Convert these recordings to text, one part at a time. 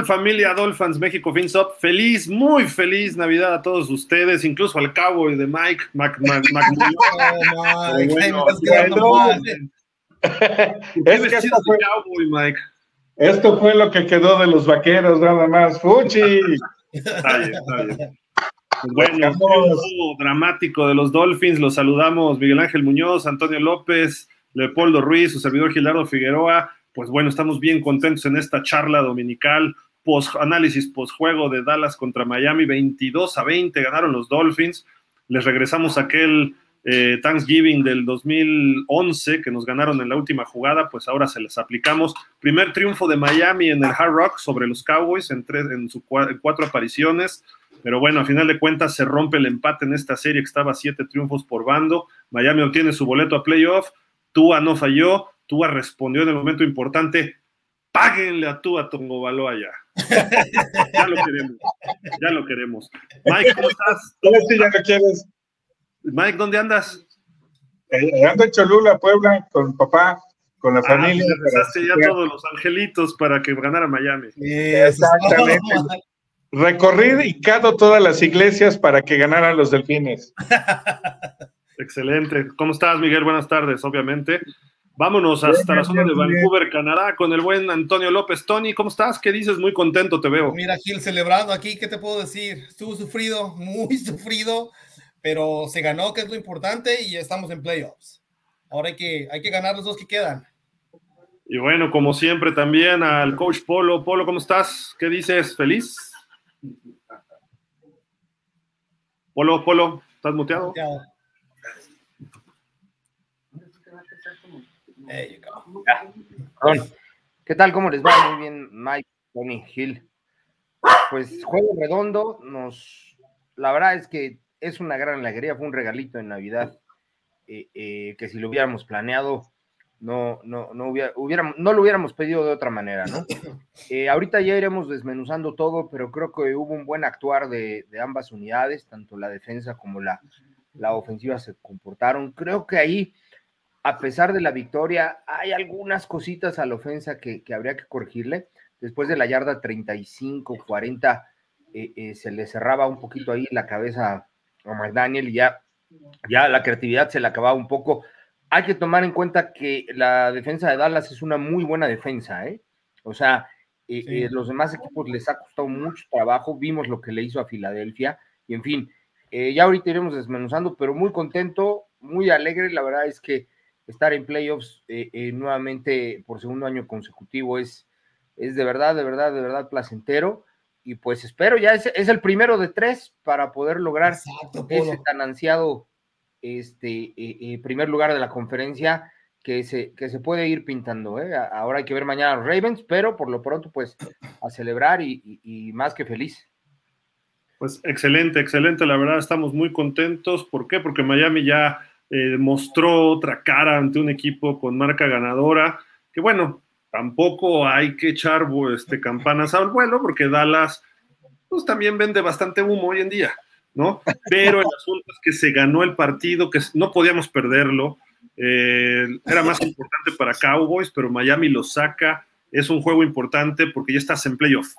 Hola, ¿qué tal familia Dolphins México FinSop? Feliz, muy feliz Navidad a todos ustedes, incluso al cabo y de Mike es que esto fue, cowboy, Mike? esto fue lo que quedó de los vaqueros, nada más. ¡Fuchi! Está bien, está bien. Bueno, dramático de los Dolphins, los saludamos Miguel Ángel Muñoz, Antonio López, Leopoldo Ruiz, su servidor Gilardo Figueroa, pues bueno, estamos bien contentos en esta charla dominical, post, análisis post-juego de Dallas contra Miami, 22 a 20 ganaron los Dolphins, les regresamos aquel eh, Thanksgiving del 2011 que nos ganaron en la última jugada, pues ahora se les aplicamos. Primer triunfo de Miami en el Hard Rock sobre los Cowboys en, tres, en, cuatro apariciones. Pero bueno, a final de cuentas se rompe el empate en esta serie que estaba siete triunfos por bando. Miami obtiene su boleto a playoff. Tua no falló. Tua respondió en el momento importante, páguenle a Tua Tongo Baloa ya. Ya lo queremos, ya lo queremos. Mike, ¿cómo estás? ya lo quieres. Mike, ¿dónde andas? Eh, ando en Cholula, Puebla, con papá, con la ah, familia. Rezaste ya todos los angelitos para que ganara Miami. Exactamente. Recorrí y cado todas las iglesias para que ganaran los delfines. Excelente. ¿Cómo estás, Miguel? Buenas tardes, obviamente. Vámonos hasta la zona de Vancouver, Canadá, con el buen Antonio López. Tony, ¿cómo estás? ¿Qué dices? Muy contento te veo. Mira, Gil, celebrando aquí, ¿qué te puedo decir? Estuvo sufrido, muy sufrido, pero se ganó, que es lo importante, y estamos en playoffs. Ahora hay que, hay que ganar los dos que quedan. Y bueno, como siempre, también al coach Polo. Polo, ¿cómo estás? ¿Qué dices? ¿Feliz? Polo, Polo, ¿estás muteado? muteado. ¿Qué tal? ¿Cómo les va? Muy bien, Mike, Tony, Hill. Pues juego redondo, nos, la verdad es que es una gran alegría, fue un regalito en Navidad, eh, eh, que si lo hubiéramos planeado, no, no, no, hubiera, hubiéramos, no lo hubiéramos pedido de otra manera, ¿no? Eh, ahorita ya iremos desmenuzando todo, pero creo que hubo un buen actuar de, de ambas unidades, tanto la defensa como la, la ofensiva se comportaron. Creo que ahí a pesar de la victoria, hay algunas cositas a la ofensa que, habría que corregirle. Después de la yarda 35, 40, eh, eh, se le cerraba un poquito ahí la cabeza a McDaniel y ya, ya la creatividad se le acababa un poco. Hay que tomar en cuenta que la defensa de Dallas es una muy buena defensa, ¿eh? O sea, eh, los demás equipos les ha costado mucho trabajo. Vimos lo que le hizo a Filadelfia y en fin, ya ahorita iremos desmenuzando, pero muy contento, muy alegre. La verdad es que estar en playoffs eh, eh, nuevamente por segundo año consecutivo es, es de verdad, de verdad, de verdad placentero. Y pues espero, ya es, es el primero de tres para poder lograr ese tan ansiado este, eh, primer lugar de la conferencia que se, que se puede ir pintando. Ahora hay que ver mañana a los Ravens, pero por lo pronto, pues a celebrar y, y más que feliz. Pues excelente, excelente. La verdad, estamos muy contentos. ¿Por qué? Porque Miami ya eh, mostró otra cara ante un equipo con marca ganadora, que bueno, tampoco hay que echar este, campanas al vuelo, porque Dallas pues, también vende bastante humo hoy en día, ¿no? Pero el asunto es que se ganó el partido, que no podíamos perderlo, eh, era más importante para Cowboys, pero Miami lo saca, es un juego importante porque ya estás en playoff.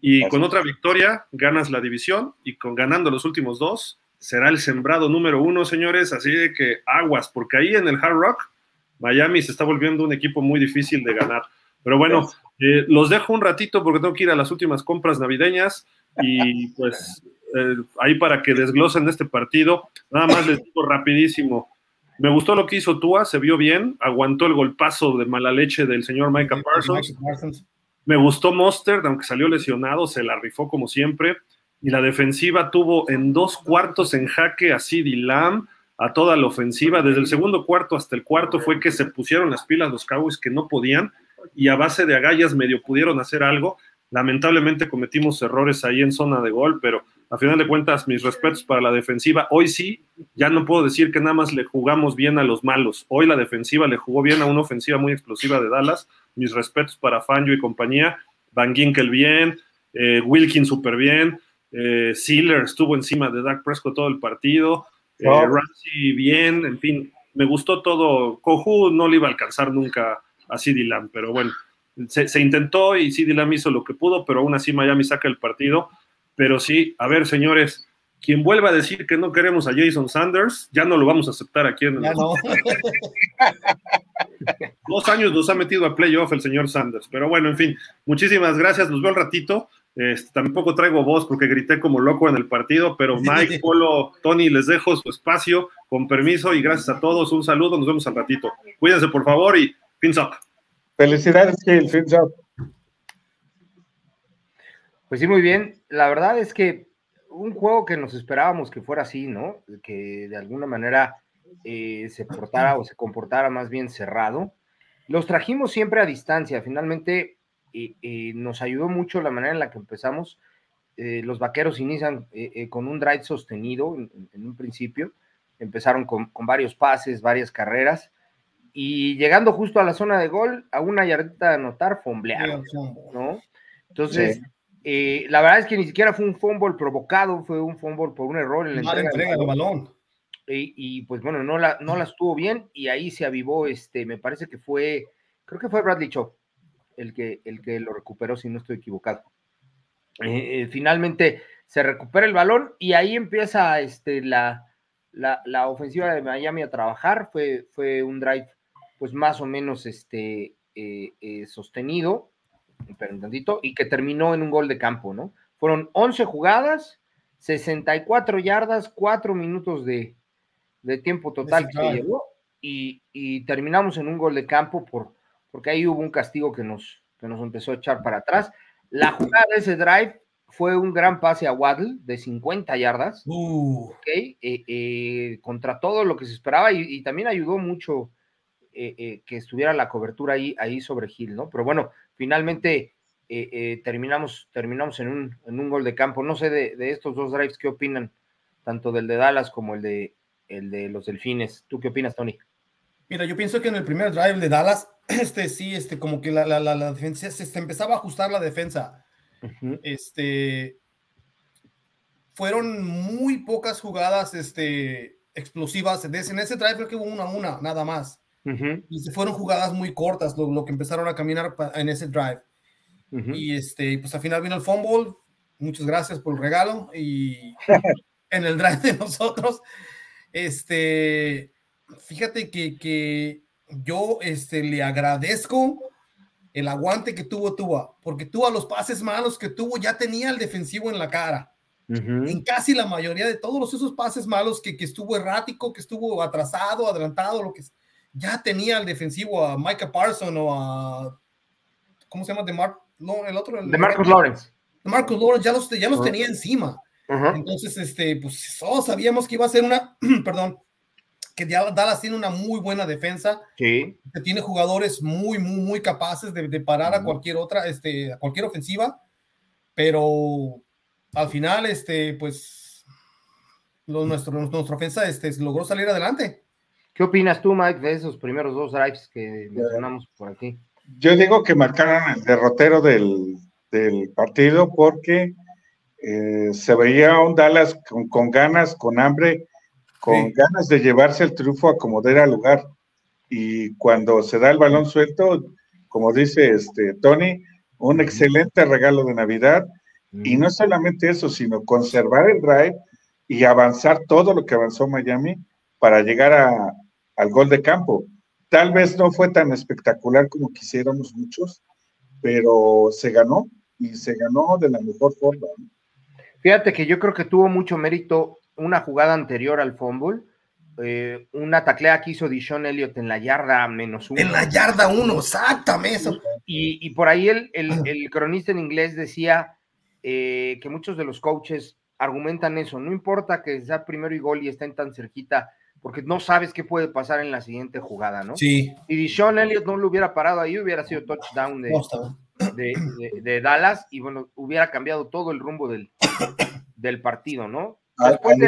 Y con otra victoria ganas la división y con ganando los últimos dos, será el sembrado número uno, señores, así de que aguas, porque ahí en el Hard Rock, Miami se está volviendo un equipo muy difícil de ganar. Pero bueno, eh, los dejo un ratito porque tengo que ir a las últimas compras navideñas y pues eh, ahí para que desglosen este partido. Nada más les digo rapidísimo. Me gustó lo que hizo Tua, se vio bien, aguantó el golpazo de mala leche del señor Micah Parsons. Me gustó Monster, aunque salió lesionado, se la rifó como siempre y la defensiva tuvo en dos cuartos en jaque a CeeDee Lamb, a toda la ofensiva. Desde el segundo cuarto hasta el cuarto fue que se pusieron las pilas los Cowboys que no podían y a base de agallas medio pudieron hacer algo. Lamentablemente cometimos errores ahí en zona de gol, pero a final de cuentas, mis respetos para la defensiva. Hoy sí, ya no puedo decir que nada más le jugamos bien a los malos. Hoy la defensiva le jugó bien a una ofensiva muy explosiva de Dallas. Mis respetos para Fangio y compañía. Van Ginkel bien, eh, Wilkin súper bien. Eh, Sealer estuvo encima de Dak Prescott todo el partido. Eh, Ramsey bien, en fin, me gustó todo. Coju no le iba a alcanzar nunca a CD Lamb, pero bueno, se, intentó y sí, Dylan hizo lo que pudo, pero aún así Miami saca el partido. Pero sí, a ver, señores, quien vuelva a decir que no queremos a Jason Sanders, ya no lo vamos a aceptar aquí en el. Dos años nos ha metido a playoff el señor Sanders. Pero bueno, en fin, muchísimas gracias. Los veo un ratito. Este, tampoco traigo voz porque grité como loco en el partido, pero Mike, Polo, Tony, les dejo su espacio con permiso y gracias a todos. Un saludo, nos vemos al ratito. Cuídense por favor y fins up. Felicidades, Gil, fins up. Pues sí, muy bien. La verdad es que un juego que nos esperábamos que fuera así, ¿no? Que de alguna manera eh, se portara o se comportara más bien cerrado. Los trajimos siempre a distancia. Finalmente eh, eh, nos ayudó mucho la manera en la que empezamos. los vaqueros inician con un drive sostenido en, un principio. Empezaron con, varios pases, varias carreras. Y llegando justo a la zona de gol, a una yardita de anotar, fomblearon, ¿no? Entonces, eh, la verdad es que ni siquiera fue un fumble provocado, fue un fumble por un error en la entrega, del balón. Y, pues bueno, no, la, no las tuvo bien y ahí se avivó, este, me parece que fue, creo que fue Bradley Chop el que, el que lo recuperó, si no estoy equivocado. Eh, eh, finalmente se recupera el balón y ahí empieza este, la, la, ofensiva de Miami a trabajar. Fue, fue un drive, pues más o menos este, sostenido y que terminó en un gol de campo, ¿no? Fueron 11 jugadas, 64 yardas, 4 minutos de, tiempo total que se llevó y, terminamos en un gol de campo por, porque ahí hubo un castigo que nos, que nos empezó a echar para atrás. La jugada de ese drive fue un gran pase a Waddle de 50 yardas, uh. eh, eh, contra todo lo que se esperaba y, también ayudó mucho eh, que estuviera la cobertura ahí, ahí sobre Gil, ¿no? Pero bueno, finalmente terminamos, terminamos en un, en un, gol de campo. No sé de, estos dos drives, ¿qué opinan? Tanto del de Dallas como el de, el de los Delfines. ¿Tú qué opinas, Tony? Mira, yo pienso que en el primer drive de Dallas, este sí, este, como que la, la, la, defensa se, empezaba a ajustar la defensa. Este fueron muy pocas jugadas este, explosivas. En ese drive creo que hubo una una, nada más. Y se fueron jugadas muy cortas lo, que empezaron a caminar en ese drive. Y este, pues al final vino el fumble. Muchas gracias por el regalo. Y en el drive de nosotros, este, fíjate que, que yo este, le agradezco el aguante que tuvo Tua, porque Tua los pases malos que tuvo ya tenía el defensivo en la cara. En casi la mayoría de todos esos pases malos que, que, estuvo errático, que estuvo atrasado, adelantado, lo que ya tenía el defensivo a Micah Parson o a ¿cómo se llama? De Mark, no, el otro. de Marcus Lawrence. De Marcus Lawrence ya los, ya los tenía encima. Entonces, este, pues todos sabíamos que iba a ser una, perdón, que Dallas tiene una muy buena defensa, sí. que tiene jugadores muy, muy, muy capaces de, de parar a cualquier otra, este, a cualquier ofensiva, pero al final, este, pues, lo, nuestro, nuestra ofensa este, logró salir adelante. ¿Qué opinas tú, Mike, de esos primeros dos drives que mencionamos por aquí? Yo digo que marcaron el derrotero del, partido porque eh, se veía un Dallas con, ganas, con hambre, con ganas de llevarse el triunfo a como diera lugar. Y cuando se da el balón suelto, como dice este Tony, un excelente regalo de Navidad. Y no solamente eso, sino conservar el drive y avanzar todo lo que avanzó Miami para llegar a, al gol de campo. Tal vez no fue tan espectacular como quisiéramos muchos, pero se ganó y se ganó de la mejor forma. Fíjate que yo creo que tuvo mucho mérito una jugada anterior al fumble, eh, una taclea que hizo Dishon Elliott en la yarda menos uno. En la yarda uno, exactamente. Y, y por ahí el, el, cronista en inglés decía eh, que muchos de los coaches argumentan eso, no importa que sea primero y gol y estén tan cerquita, porque no sabes qué puede pasar en la siguiente jugada, ¿no? Sí. Y Sean Elliott no lo hubiera parado ahí, hubiera sido touchdown de, de, Dallas y bueno, hubiera cambiado todo el rumbo del, del partido, ¿no? Después,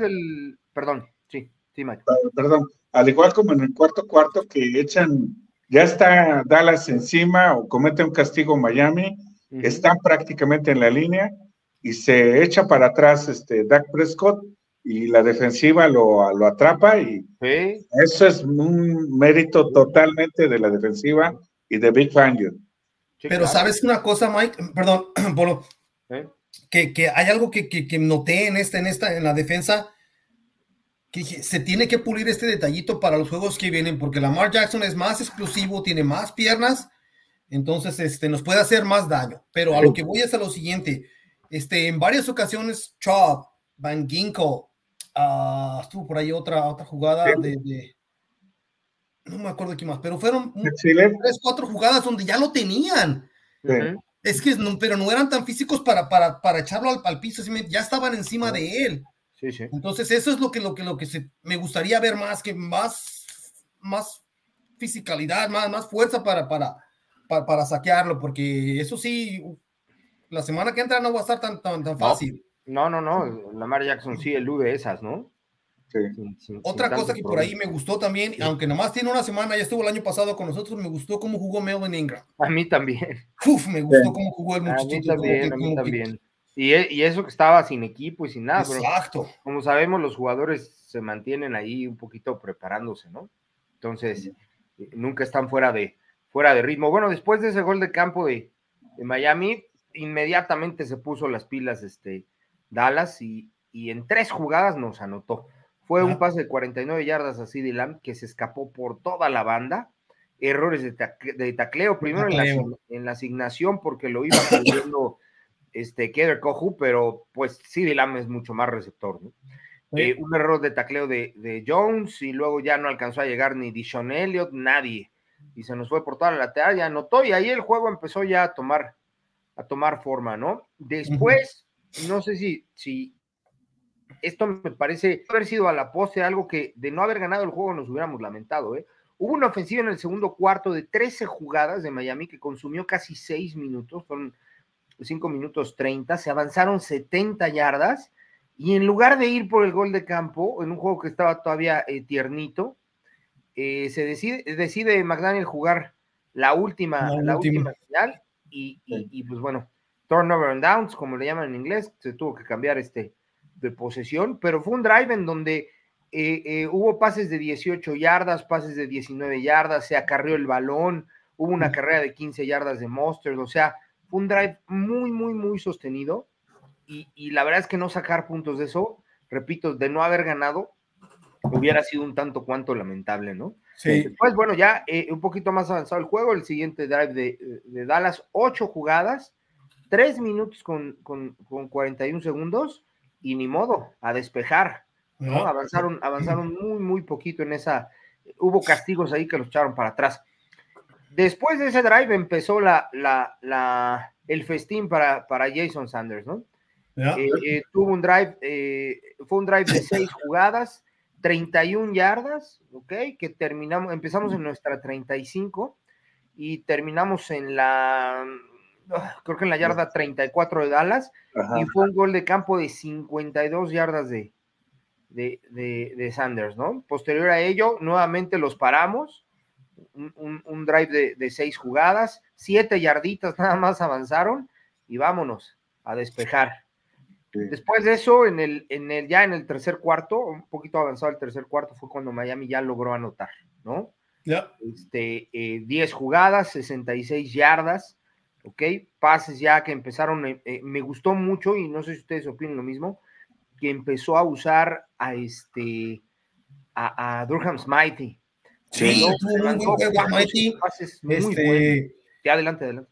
del, Perdón, sí, sí, Mike. Perdón, al igual como en el cuarto cuarto que echan, ya está Dallas encima o comete un castigo Miami, están prácticamente en la línea y se echa para atrás este Dak Prescott y la defensiva lo, lo atrapa y eso es un mérito totalmente de la defensiva y de Big Fangio. Pero sabes una cosa, Mike, perdón, Polo, que, que, hay algo que, que, noté en esta, en esta, en la defensa, que se tiene que pulir este detallito para los juegos que vienen, porque Lamar Jackson es más explosivo, tiene más piernas, entonces este, nos puede hacer más daño. Pero a lo que voy es a lo siguiente, este, en varias ocasiones, Chubb, Van Ginkle, uh, estuvo por ahí otra, otra jugada de, no me acuerdo qué más, pero fueron tres, cuatro jugadas donde ya lo tenían. Es que, no, pero no eran tan físicos para, para, para echarlo al, al piso, ya estaban encima de él. Entonces, eso es lo que, lo que, lo que se, me gustaría ver más, que más, más fisicalidad, más, más fuerza para, para, para, saquearlo, porque eso sí, la semana que entra no va a estar tan, tan, tan fácil. No, no, no, Lamar Jackson sí elude esas, ¿no? Otra cosa que por ahí me gustó también, aunque nomás tiene una semana, ya estuvo el año pasado con nosotros, me gustó cómo jugó Melvin Ingram. A mí también. Uf, me gustó cómo jugó el muchachito. A mí también, a mí también. Y, e, y, eso que estaba sin equipo y sin nada. Exacto. como sabemos, los jugadores se mantienen ahí un poquito preparándose, ¿no? Entonces, eh, nunca están fuera de, fuera de ritmo. Bueno, después de ese gol de campo de, de Miami, inmediatamente se puso las pilas este, Dallas y, y en tres jugadas nos anotó. Fue un pase de 49 yardas así de Lamb que se escapó por toda la banda. Errores de, tacleo, primero En, la, asignación porque lo iba perdiendo este Keder Kohu, pero pues sí, Lamb es mucho más receptor. Eh, un error de tacleo de, Jones y luego ya no alcanzó a llegar ni Dishon Elliott, nadie. Y se nos fue por toda la lateral, ya anotó y ahí el juego empezó ya a tomar, a tomar forma, ¿no? Después, no sé si, si esto me parece haber sido a la poste algo que de no haber ganado el juego nos hubiéramos lamentado. ¿eh? Hubo una ofensiva en el segundo cuarto de 13 jugadas de Miami que consumió casi 6 minutos, fueron 5 minutos 30, se avanzaron 70 yardas y en lugar de ir por el gol de campo, en un juego que estaba todavía eh, tiernito, eh, se decide, decide McDaniel jugar la última, la, última. señal y, y, pues bueno, turnover and downs, como le llaman en inglés, se tuvo que cambiar este, de posesión, pero fue un drive en donde eh, eh, hubo pases de 18 yardas, pases de 19 yardas, se acarrió el balón, hubo una carrera de 15 yardas de Monsters, o sea, fue un drive muy, muy, muy sostenido y, la verdad es que no sacar puntos de eso, repito, de no haber ganado, hubiera sido un tanto cuanto lamentable, ¿no? Sí. Después, bueno, ya eh, un poquito más avanzado el juego, el siguiente drive de, Dallas, ocho jugadas, tres minutos con, con, con 41 segundos, y ni modo, a despejar. ¿no? Avanzaron, avanzaron muy, muy poquito en esa. Hubo castigos ahí que los echaron para atrás. Después de ese drive empezó la, la, la, el festín para, para Jason Sanders, ¿no? Eh, eh, tuvo un drive, eh, fue un drive de seis jugadas, 31 yardas, ¿ok? Que terminamos, empezamos en nuestra 35 y terminamos en la creo que en la yarda 34 de Dallas, y fue un gol de campo de 52 yardas de, de, Sanders, ¿no? Posterior a ello, nuevamente los paramos, un, drive de, seis jugadas, siete yarditas nada más avanzaron, y vámonos a despejar. Después de eso, en el, en el, ya en el tercer cuarto, un poquito avanzado el tercer cuarto, fue cuando Miami ya logró anotar, ¿no? Ya. Este, 10 eh, jugadas, 66 yardas, ¿ok? Pases ya que empezaron, eh, eh, me gustó mucho y no sé si ustedes opinan lo mismo, que empezó a usar a este, a, Durham Smitey. Sí, Este, adelante, adelante.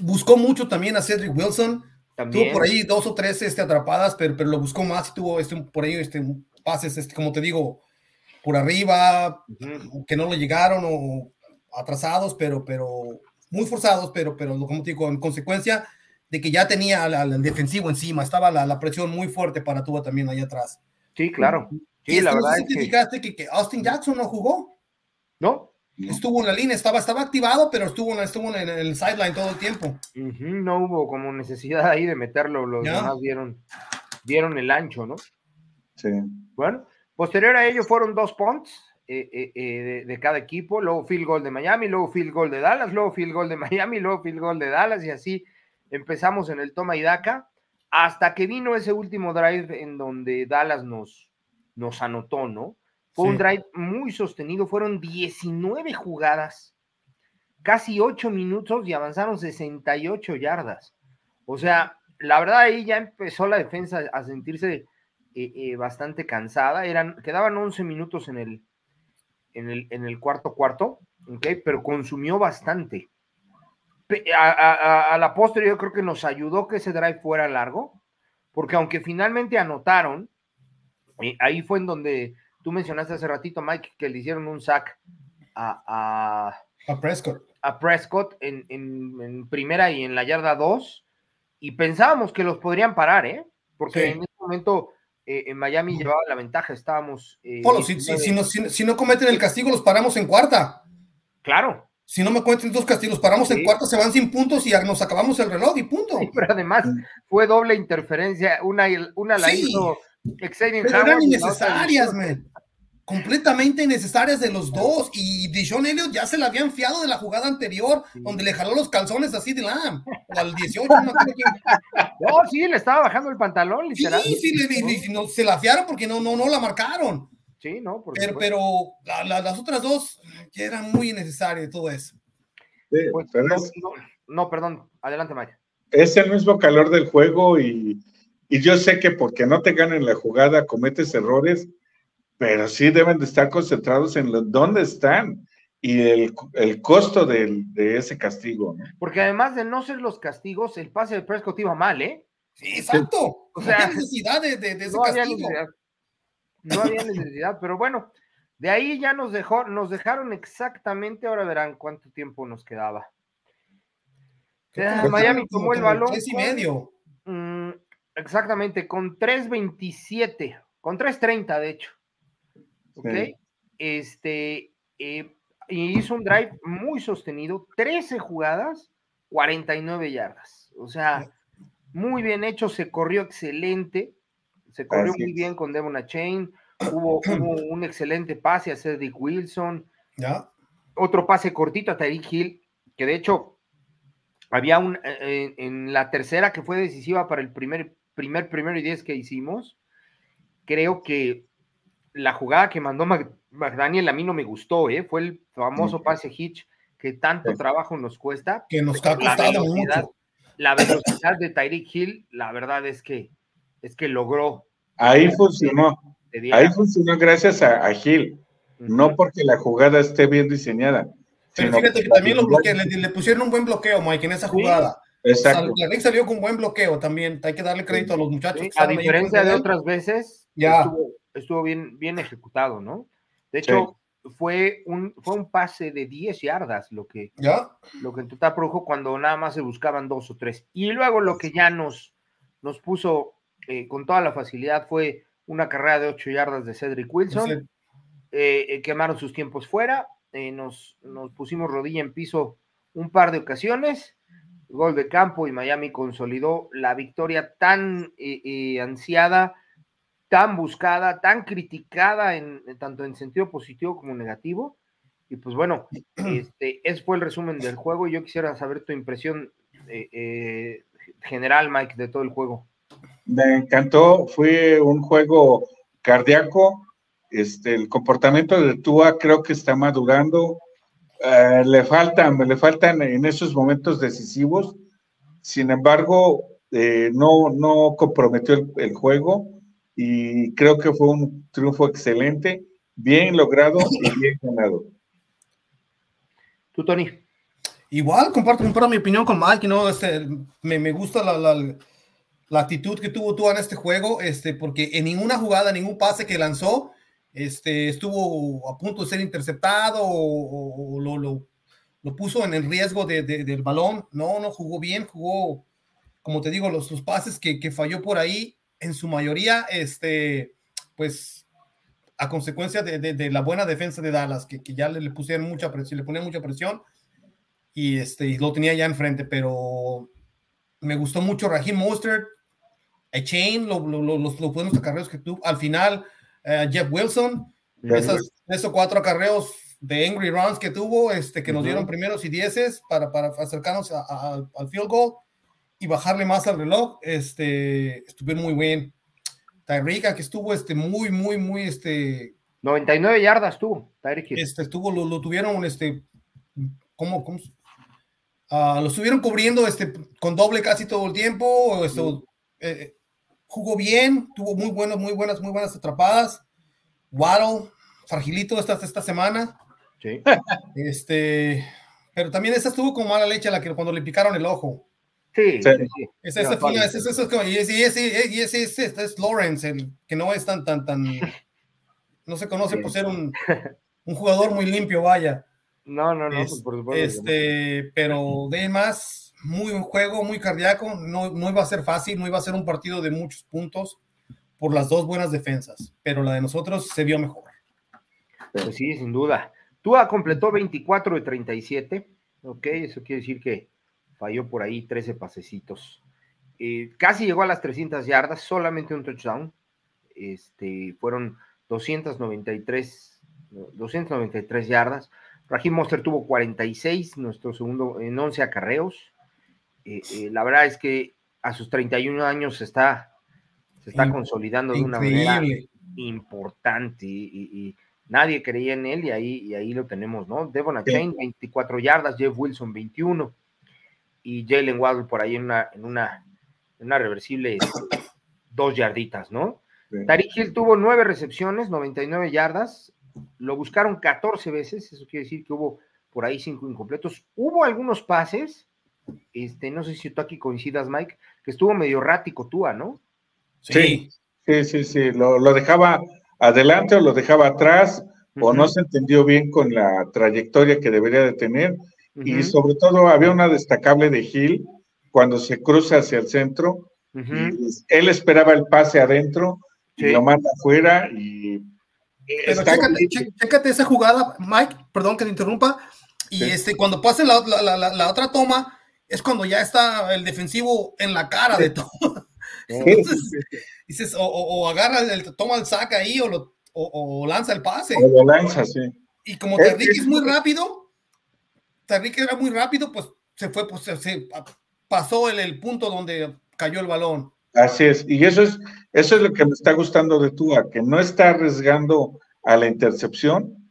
Buscó mucho también a Cedric Wilson. También. Tuvo por ahí dos o tres este, atrapadas, pero, pero lo buscó más y tuvo este, por ahí este, pases, este, como te digo, por arriba, que no le llegaron o atrasados, pero, pero muy forzados, pero, pero como te digo, en consecuencia de que ya tenía al, defensivo encima, estaba la, presión muy fuerte para Tuba también ahí atrás. Sí, claro. Sí, la verdad. es que... que... Austin Jackson no jugó. ¿No? Estuvo en la línea, estaba, estaba activado, pero estuvo, estuvo en el sideline todo el tiempo. no hubo como necesidad ahí de meterlo, los demás dieron, dieron el ancho, ¿no? Sí. Bueno, posterior a ello fueron dos punts, eh, eh, eh, de, cada equipo, luego field goal de Miami, luego field goal de Dallas, luego field goal de Miami, luego field goal de Dallas y así empezamos en el toma y daca hasta que vino ese último drive en donde Dallas nos, nos anotó, ¿no? Fue un drive muy sostenido, fueron 19 jugadas casi 8 minutos y avanzaron 68 yardas. O sea, la verdad ahí ya empezó la defensa a sentirse bastante cansada. Eran, quedaban 11 minutos en el, en el, en el cuarto cuarto, ¿okay? pero consumió bastante. A, la postre yo creo que nos ayudó que ese drive fuera largo, porque aunque finalmente anotaron, ahí fue en donde tú mencionaste hace ratito, Mike, que le hicieron un sack a, a, Prescott, a Prescott en, en, primera y en la yarda 2, y pensábamos que los podrían parar, ¿eh? Porque en ese momento eh, en Miami llevaba la ventaja, estábamos... Eh, si, si, no, si, no, cometen el castigo, los paramos en cuarta. Claro. Si no me cometen dos castigos, paramos en cuarta, se van sin puntos y nos acabamos el reloj y punto. pero además fue doble interferencia, una, una la hizo Xavier Pero eran innecesarias, man completamente innecesarias de los dos. Y Dishon Elliott ya se la habían fiado de la jugada anterior, donde le jaló los calzones así de la al 18. No, sí, le estaba bajando el pantalón, literal. Sí, sí, se la fiaron porque no, no, no la marcaron. Sí, no, pero, pero las otras dos que eran muy innecesarias todo eso. Pues, no, perdón, adelante, Mike. Es el mismo calor del juego y, y yo sé que porque no te ganen la jugada cometes errores pero sí deben de estar concentrados en dónde están y el, el costo de ese castigo. Porque además de no ser los castigos, el pase de Prescott iba mal, ¿eh? Sí, exacto. O sea, no necesidad de, de, ese no castigo. Había necesidad. No había necesidad, pero bueno, de ahí ya nos dejó, nos dejaron exactamente, ahora verán cuánto tiempo nos quedaba. Miami tomó el balón. Tres y medio. Mm, exactamente, con 3.27, con 3.30 de hecho. ¿Ok? Este, eh, hizo un drive muy sostenido, 13 jugadas, 49 yardas. O sea, muy bien hecho, se corrió excelente, se corrió muy bien con Devon Chain, hubo, un excelente pase a Cedric Wilson, ¿Ya? otro pase cortito a Tyreek Hill, que de hecho había un, eh, eh, en la tercera que fue decisiva para el primer, primer primero y diez que hicimos, creo que la jugada que mandó McDaniel a mí no me gustó, ¿eh? Fue el famoso pase hitch que tanto trabajo nos cuesta. Que nos ha costado mucho. La velocidad de Tyreek Hill, la verdad es que es que logró. Ahí funcionó. Ahí funcionó gracias a, a Hill. No porque la jugada esté bien diseñada. Pero fíjate que también los le, pusieron un buen bloqueo, Mike, en esa jugada. exacto. salió con buen bloqueo también. Hay que darle crédito a los muchachos. a diferencia de otras veces, ya estuvo bien, bien ejecutado, ¿no? De hecho, fue, un, fue un pase de 10 yardas lo que, ¿Ya? lo que en total produjo cuando nada más se buscaban dos o tres. Y luego lo que ya nos, nos puso eh, con toda la facilidad fue una carrera de 8 yardas de Cedric Wilson. Eh, eh, quemaron sus tiempos fuera, nos, nos pusimos rodilla en piso un par de ocasiones, gol de campo y Miami consolidó la victoria tan ansiada tan buscada, tan criticada, en, tanto en sentido positivo como negativo. Y pues bueno, este, ese fue el resumen del juego. Yo quisiera saber tu impresión eh, eh, general, Mike, de todo el juego. Me encantó, fue un juego cardíaco. Este, el comportamiento de Tua creo que está madurando. Eh, le faltan, le faltan en esos momentos decisivos. Sin embargo, no, no comprometió el juego y creo que fue un triunfo excelente, bien logrado y bien ganado. ¿Tú, Tony? Igual, comparto, comparto mi opinión con Mike, ¿no? Este, me, me gusta la, la, la, actitud que tuvo tú en este juego, este, porque en ninguna jugada, ningún pase que lanzó, este, estuvo a punto de ser interceptado o, lo, lo, lo, puso en el riesgo de, del balón. No, no jugó bien, jugó, como te digo, los, los pases que, que falló por ahí, en su mayoría, este, pues, a consecuencia de, la buena defensa de Dallas, que, ya le, pusieron mucha presión, le ponían mucha presión, y este, lo tenía ya enfrente, pero me gustó mucho Raheem Mostert, a Chain, lo, los, buenos acarreos que tuvo, al final, eh, Jeff Wilson, esos cuatro acarreos de Angry Runs que tuvo, este, que nos dieron primeros y dieces para, para acercarnos al field goal y bajarle más al reloj, este, estuvieron muy bien. Tyreek, que estuvo este, muy, muy, muy, este... 99 yardas tuvo, Tyreek. Este, estuvo, lo, tuvieron, este, ¿cómo? cómo lo estuvieron cubriendo este, con doble casi todo el tiempo. Esto, eh, jugó bien, tuvo muy buenas, muy buenas, muy buenas atrapadas. Waddle, fragilito esta, esta semana. Sí. Este, pero también esa estuvo con mala leche la que cuando le picaron el ojo. Sí, sí, sí. Ese, ese, y ese, ese, es Lawrence, el que no es tan, tan, tan, no se conoce por ser un, un, jugador muy limpio, vaya. No, no, no, pues, por supuesto. Este, pero de más, muy buen juego, muy cardíaco, no, no iba a ser fácil, no iba a ser un partido de muchos puntos por las dos buenas defensas, pero la de nosotros se vio mejor. Pues sí, sin duda. Tua completó 24 de 37, ok, eso quiere decir que falló por ahí 13 pasecitos. Eh, casi llegó a las 300 yardas, solamente un touchdown. Este, fueron 293, 293 yardas. Raheem Monster tuvo 46, nuestro segundo en 11 acarreos. Eh, eh, la verdad es que a sus 31 años se está, se está consolidando de una manera importante y, nadie creía en él y ahí, y ahí lo tenemos, ¿no? Devon Chain, 24 yardas, Jeff Wilson, 21 y Jalen Waddle por ahí en una, en una, en una reversible este, dos yarditas, ¿no? Tariq Hill tuvo nueve recepciones, 99 yardas, lo buscaron 14 veces, eso quiere decir que hubo por ahí cinco incompletos. Hubo algunos pases, este, no sé si tú aquí coincidas, Mike, que estuvo medio rático Tua, ¿no? Sí, sí, sí, sí, Lo, lo, dejaba adelante o lo dejaba atrás, o no se entendió bien con la trayectoria que debería de tener, y sobre todo había una destacable de Gil cuando se cruza hacia el centro. él esperaba el pase adentro y lo manda afuera y pero chécate, esa jugada, Mike, perdón que te interrumpa, y este, cuando pase la, otra toma, es cuando ya está el defensivo en la cara de todo. Entonces, dices, o, agarra, el, toma el saca ahí, o, o, lanza el pase. O lo lanza, sí. Y como te es muy rápido, que era muy rápido, pues se fue, pues se, pasó el, el, punto donde cayó el balón. Así es, y eso es, eso es lo que me está gustando de Tua, que no está arriesgando a la intercepción,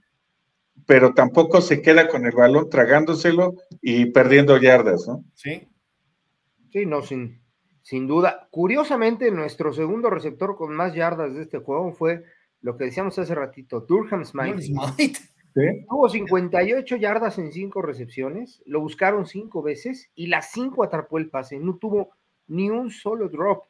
pero tampoco se queda con el balón tragándoselo y perdiendo yardas, ¿no? Sí. Sí, no, sin, sin duda. Curiosamente, nuestro segundo receptor con más yardas de este juego fue lo que decíamos hace ratito, Durham Smite. Tuvo 58 yardas en cinco recepciones, lo buscaron cinco veces y las cinco atrapó el pase, no tuvo ni un solo drop.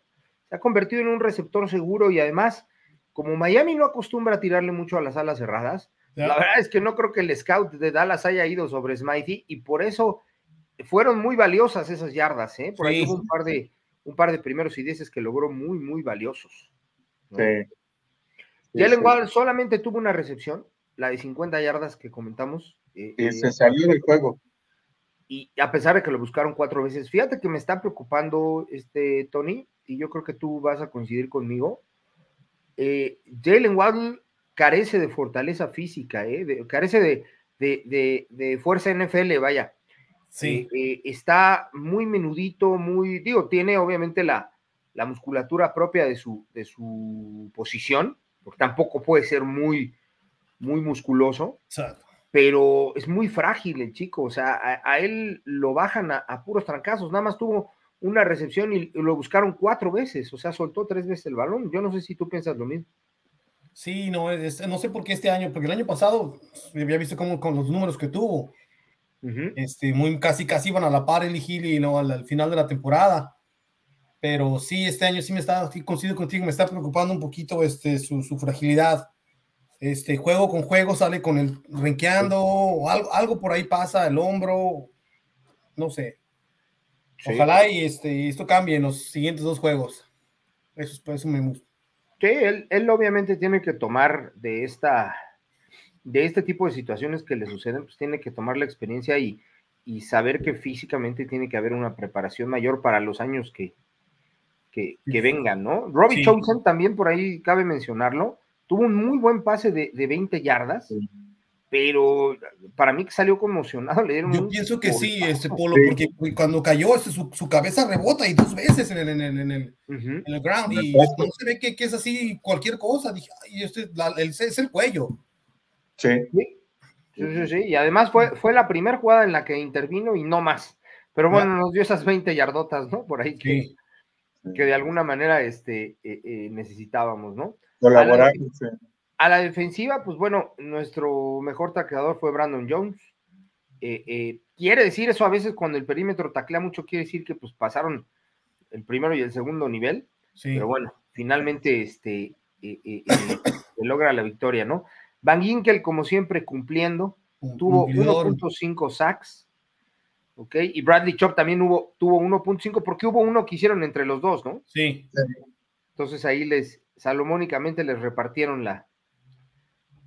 Se ha convertido en un receptor seguro y además, como Miami no acostumbra a tirarle mucho a las alas cerradas, la verdad es que no creo que el scout de Dallas haya ido sobre Smitey y por eso fueron muy valiosas esas yardas, ¿eh? Por ahí hubo un par de un par de primeros y dieces que logró muy, muy valiosos. Sí. Jalen Waddle solamente tuvo una recepción, la de 50 yardas que comentamos. Eh, y se salió del juego. Y a pesar de que lo buscaron cuatro veces, fíjate que me está preocupando este Tony, y yo creo que tú vas a coincidir conmigo. Eh, Jalen Waddle carece de fortaleza física, eh, carece de, de, de, fuerza NFL, vaya. Sí. está muy menudito, muy, digo, tiene obviamente la, la musculatura propia de su, de su posición, porque tampoco puede ser muy, muy musculoso, pero es muy frágil el chico, o sea, a, él lo bajan a, puros trancazos, nada más tuvo una recepción y lo buscaron cuatro veces, o sea, soltó tres veces el balón, yo no sé si tú piensas lo mismo. Sí, no, no sé por qué este año, porque el año pasado había visto como con los números que tuvo, este, muy casi casi iban a la par el y no al, final de la temporada. Pero sí, este año sí me está, coincido contigo, me está preocupando un poquito este, su, su fragilidad este, juego con juego sale con el renqueando, o algo, algo por ahí pasa, el hombro, no sé. Ojalá y este, esto cambie en los siguientes dos juegos. Eso, eso me gusta. Sí, él, él, obviamente tiene que tomar de esta, de este tipo de situaciones que le suceden, pues tiene que tomar la experiencia y, y saber que físicamente tiene que haber una preparación mayor para los años que, que, que vengan, ¿no? Robbie Johnson también por ahí cabe mencionarlo tuvo un muy buen pase de, de 20 yardas, pero para mí que salió conmocionado. Le dieron Yo pienso que sí, este Polo, porque cuando cayó este, su, su, cabeza rebota y dos veces en el, en el, en el, en el ground y no se ve que, que, es así cualquier cosa. Dije, ay, este, la, el, es el cuello. Sí. Sí, sí, sí. Y además fue, fue la primera jugada en la que intervino y no más. Pero bueno, nos dio esas 20 yardotas, ¿no? Por ahí que, que de alguna manera este, eh, eh, necesitábamos, ¿no? Colaborar, a la defensiva, pues bueno, nuestro mejor tacleador fue Brandon Jones. Eh, eh, quiere decir eso a veces cuando el perímetro taclea mucho, quiere decir que pues pasaron el primero y el segundo nivel. Pero bueno, finalmente este, eh, logra la victoria, ¿no? Van Ginkel, como siempre, cumpliendo, tuvo 1.5 sacks. ¿ok? Y Bradley Chop también hubo, tuvo 1.5 porque hubo uno que hicieron entre los dos, ¿no? Sí. Entonces ahí les, salomónicamente les repartieron la,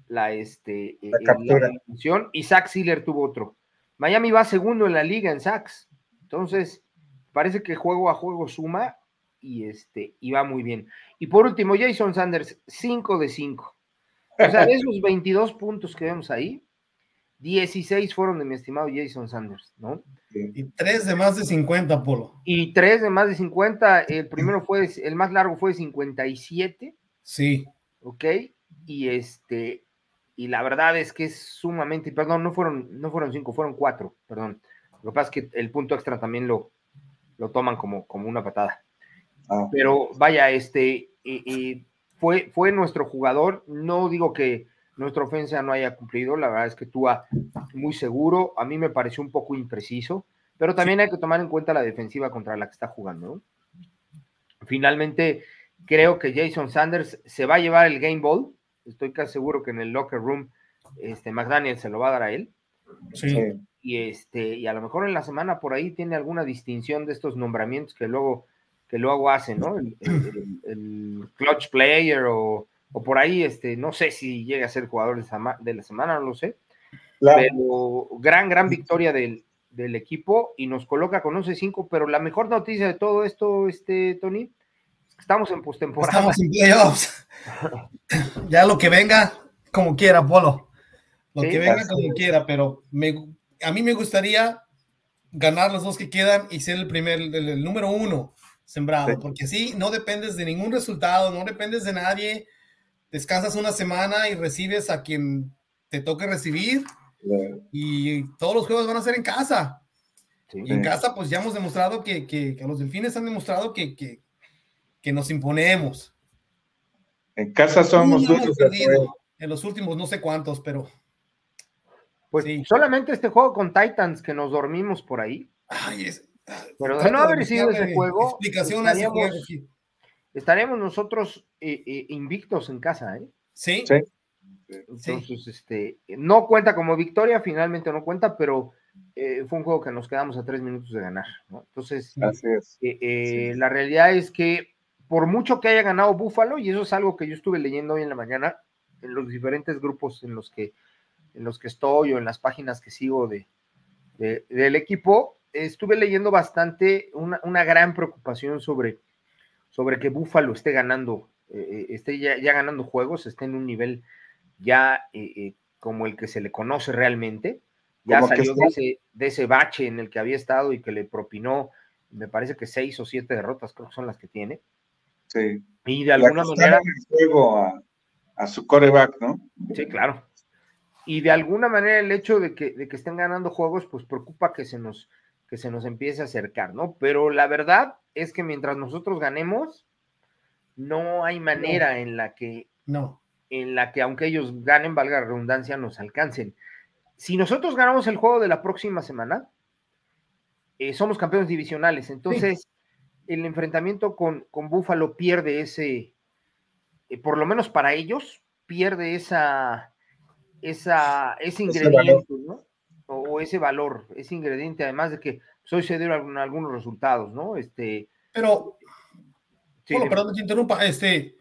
la, este, la, eh, captura. y Zach Sealer tuvo otro. Miami va segundo en la liga en sacks. Entonces, parece que juego a juego suma y, este, y va muy bien. Y por último, Jason Sanders, 5 de 5. O sea, de esos 22 puntos que vemos ahí, 16 fueron de mi estimado Jason Sanders, ¿no? Y 3 de más de 50, Polo. Y 3 de más de 50. El primero fue, el más largo fue de 57. Sí. Ok. Y este, y la verdad es que es sumamente, perdón, no fueron, no fueron cinco, fueron cuatro, perdón. Lo que pasa es que el punto extra también lo, lo toman como, como una patada. Ah. Pero vaya, este fue, fue nuestro jugador. No digo que nuestra ofensa no haya cumplido, la verdad es que tú muy seguro. A mí me pareció un poco impreciso, pero también hay que tomar en cuenta la defensiva contra la que está jugando. Finalmente, creo que Jason Sanders se va a llevar el game ball estoy casi seguro que en el locker room este McDaniel se lo va a dar a él. Sí. Y este, y a lo mejor en la semana por ahí tiene alguna distinción de estos nombramientos que luego, que luego hacen, ¿no? El, clutch player o, por ahí, este, no sé si llega a ser jugador de, la semana, no lo sé. Pero gran, gran victoria del, del equipo y nos coloca con 11-5, pero la mejor noticia de todo esto, este, Tony, Estamos en postemporada. Estamos en playoffs. ya lo que venga, como quiera, Polo. Lo que venga como quiera, pero a mí me gustaría ganar los dos que quedan y ser el primer, el, número uno sembrado, porque así no dependes de ningún resultado, no dependes de nadie, descansas una semana y recibes a quien te toque recibir y todos los juegos van a ser en casa. Y en casa, pues ya hemos demostrado que, que, que los delfines han demostrado que, que, que nos imponemos. En casa somos duros En los últimos no sé cuántos, pero. Pues sí. solamente este juego con Titans que nos dormimos por ahí. Ay, es, pero de no haber sido ese juego. Estaríamos, estaríamos nosotros eh, eh, invictos en casa, ¿eh? Sí. sí. Entonces, este, no cuenta como victoria, finalmente no cuenta, pero eh, fue un juego que nos quedamos a tres minutos de ganar, ¿no? Entonces, Así es. la realidad es que por mucho que haya ganado Búfalo, y eso es algo que yo estuve leyendo hoy en la mañana, en los diferentes grupos en los que, en los que estoy o en las páginas que sigo de, del equipo, estuve leyendo bastante una, gran preocupación sobre, sobre que Búfalo esté ganando, eh, eh, esté ya, ganando juegos, esté en un nivel ya eh, como el que se le conoce realmente. Ya salió de ese, de ese bache en el que había estado y que le propinó, me parece que seis o siete derrotas, creo que son las que tiene. Y de alguna manera. a, su coreback, ¿no? Sí, claro. Y de alguna manera el hecho de que, de que estén ganando juegos, pues preocupa que se nos que se nos empiece a acercar, ¿no? Pero la verdad es que mientras nosotros ganemos, no hay manera en la que no en la que aunque ellos ganen, valga la redundancia, nos alcancen. Si nosotros ganamos el juego de la próxima semana, eh, somos campeones divisionales. Entonces, el enfrentamiento con, con Búfalo pierde ese, eh, por lo menos para ellos, pierde esa, ese ingrediente, ¿no? O, ese valor, ese ingrediente, además de que soy se dieron algunos resultados, ¿no? Este. Pero. bueno, perdón que interrumpa, este.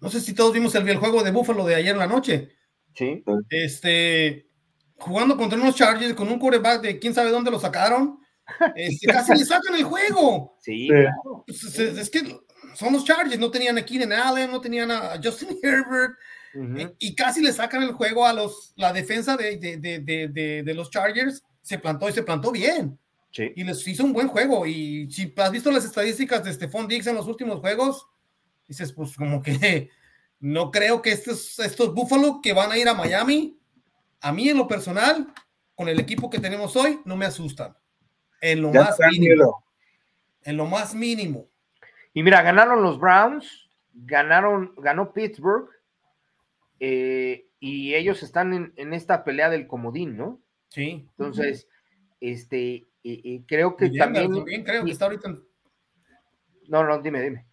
No sé si todos vimos el, el juego de Búfalo de ayer en la noche. Sí. Este. Jugando contra unos Chargers con un quarterback de quién sabe dónde lo sacaron este, casi le sacan el juego. Sí, pues, Es, que son los Chargers, no tenían a Keenan Allen, no tenían a Justin Herbert, eh, y casi le sacan el juego a los, la defensa de, de, de, los Chargers, se plantó y se plantó bien. Y les hizo un buen juego. Y si has visto las estadísticas de Stephon Diggs en los últimos juegos, dices, pues como que no creo que estos, estos Buffalo que van a ir a Miami a mí en lo personal, con el equipo que tenemos hoy, no me asustan. En lo más mínimo. En lo más mínimo. Y mira, ganaron los Browns, ganaron, ganó Pittsburgh, eh, y ellos están en, esta pelea del comodín, ¿no? Sí. Entonces, este, creo que también, creo que está ahorita. No, no, dime, dime.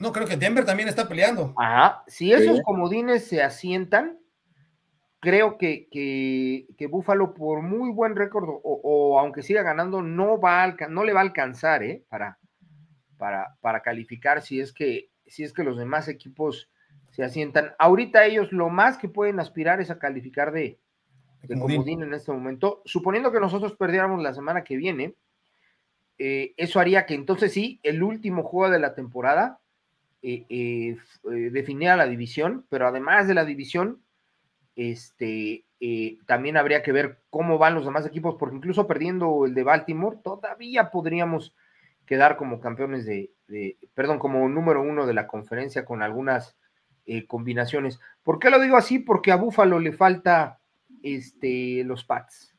No, creo que Denver también está peleando. Ajá. Si esos comodines se asientan, creo que, que, que Buffalo, por muy buen récord, o, aunque siga ganando, no, va a no le va a alcanzar ¿eh? para, para, para calificar si es, que, si es que los demás equipos se asientan. Ahorita ellos lo más que pueden aspirar es a calificar de, de comodín en este momento. Suponiendo que nosotros perdiéramos la semana que viene, eh, eso haría que entonces sí, el último juego de la temporada eh, eh, definiera la división, pero además de la división, este, también habría que ver cómo van los demás equipos, porque incluso perdiendo el de Baltimore, todavía podríamos quedar como campeones de, perdón, como número uno de la conferencia con algunas combinaciones. ¿Por qué lo digo así? Porque a Buffalo le falta este, los Pats.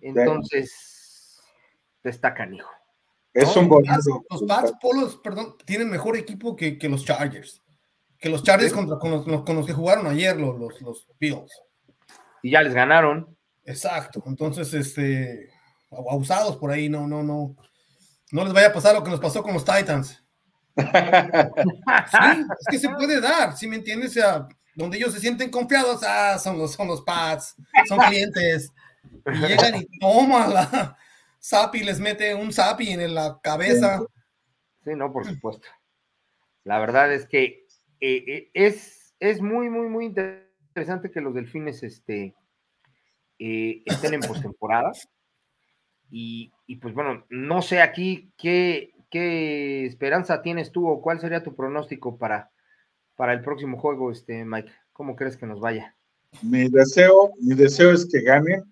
Entonces, destacan, hijo. Es un bonito. Los Pats, Polos, perdón, tienen mejor equipo que, los Chargers. Que los Chargers con, los, que jugaron ayer, los, los, Bills. Y ya les ganaron. Exacto. Entonces, este, abusados por ahí, no, no, no. No les vaya a pasar lo que nos pasó con los Titans. Sí, es que se puede dar, si me entiendes? Donde ellos se sienten confiados, ah, son los, son los Pats, son clientes. Y llegan y la Sapi les mete un Sapi en la cabeza. Sí, no, por supuesto. La verdad es que eh, eh, es, es muy, muy, muy interesante que los delfines este, eh, estén en postemporada. Y, y, pues bueno, no sé aquí qué, qué esperanza tienes tú o cuál sería tu pronóstico para, para el próximo juego, este, Mike. ¿Cómo crees que nos vaya? Mi deseo, mi deseo es que gane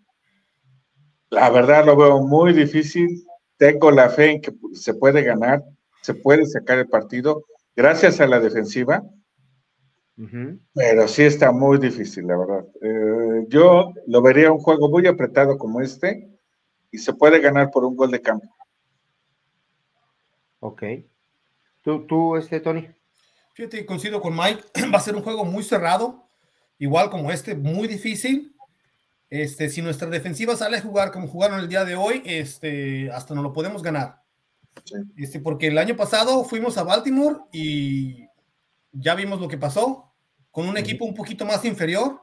la verdad lo veo muy difícil. Tengo la fe en que se puede ganar, se puede sacar el partido gracias a la defensiva. Pero sí está muy difícil, la verdad. Eh, yo lo vería un juego muy apretado como este y se puede ganar por un gol de cambio. Ok. ¿Tú, tú este, Tony? Fíjate, coincido con Mike. Va a ser un juego muy cerrado, igual como este, muy difícil. Este, si nuestra defensiva sale a jugar como jugaron el día de hoy, este, hasta no lo podemos ganar. Este, porque el año pasado fuimos a Baltimore y ya vimos lo que pasó con un equipo un poquito más inferior,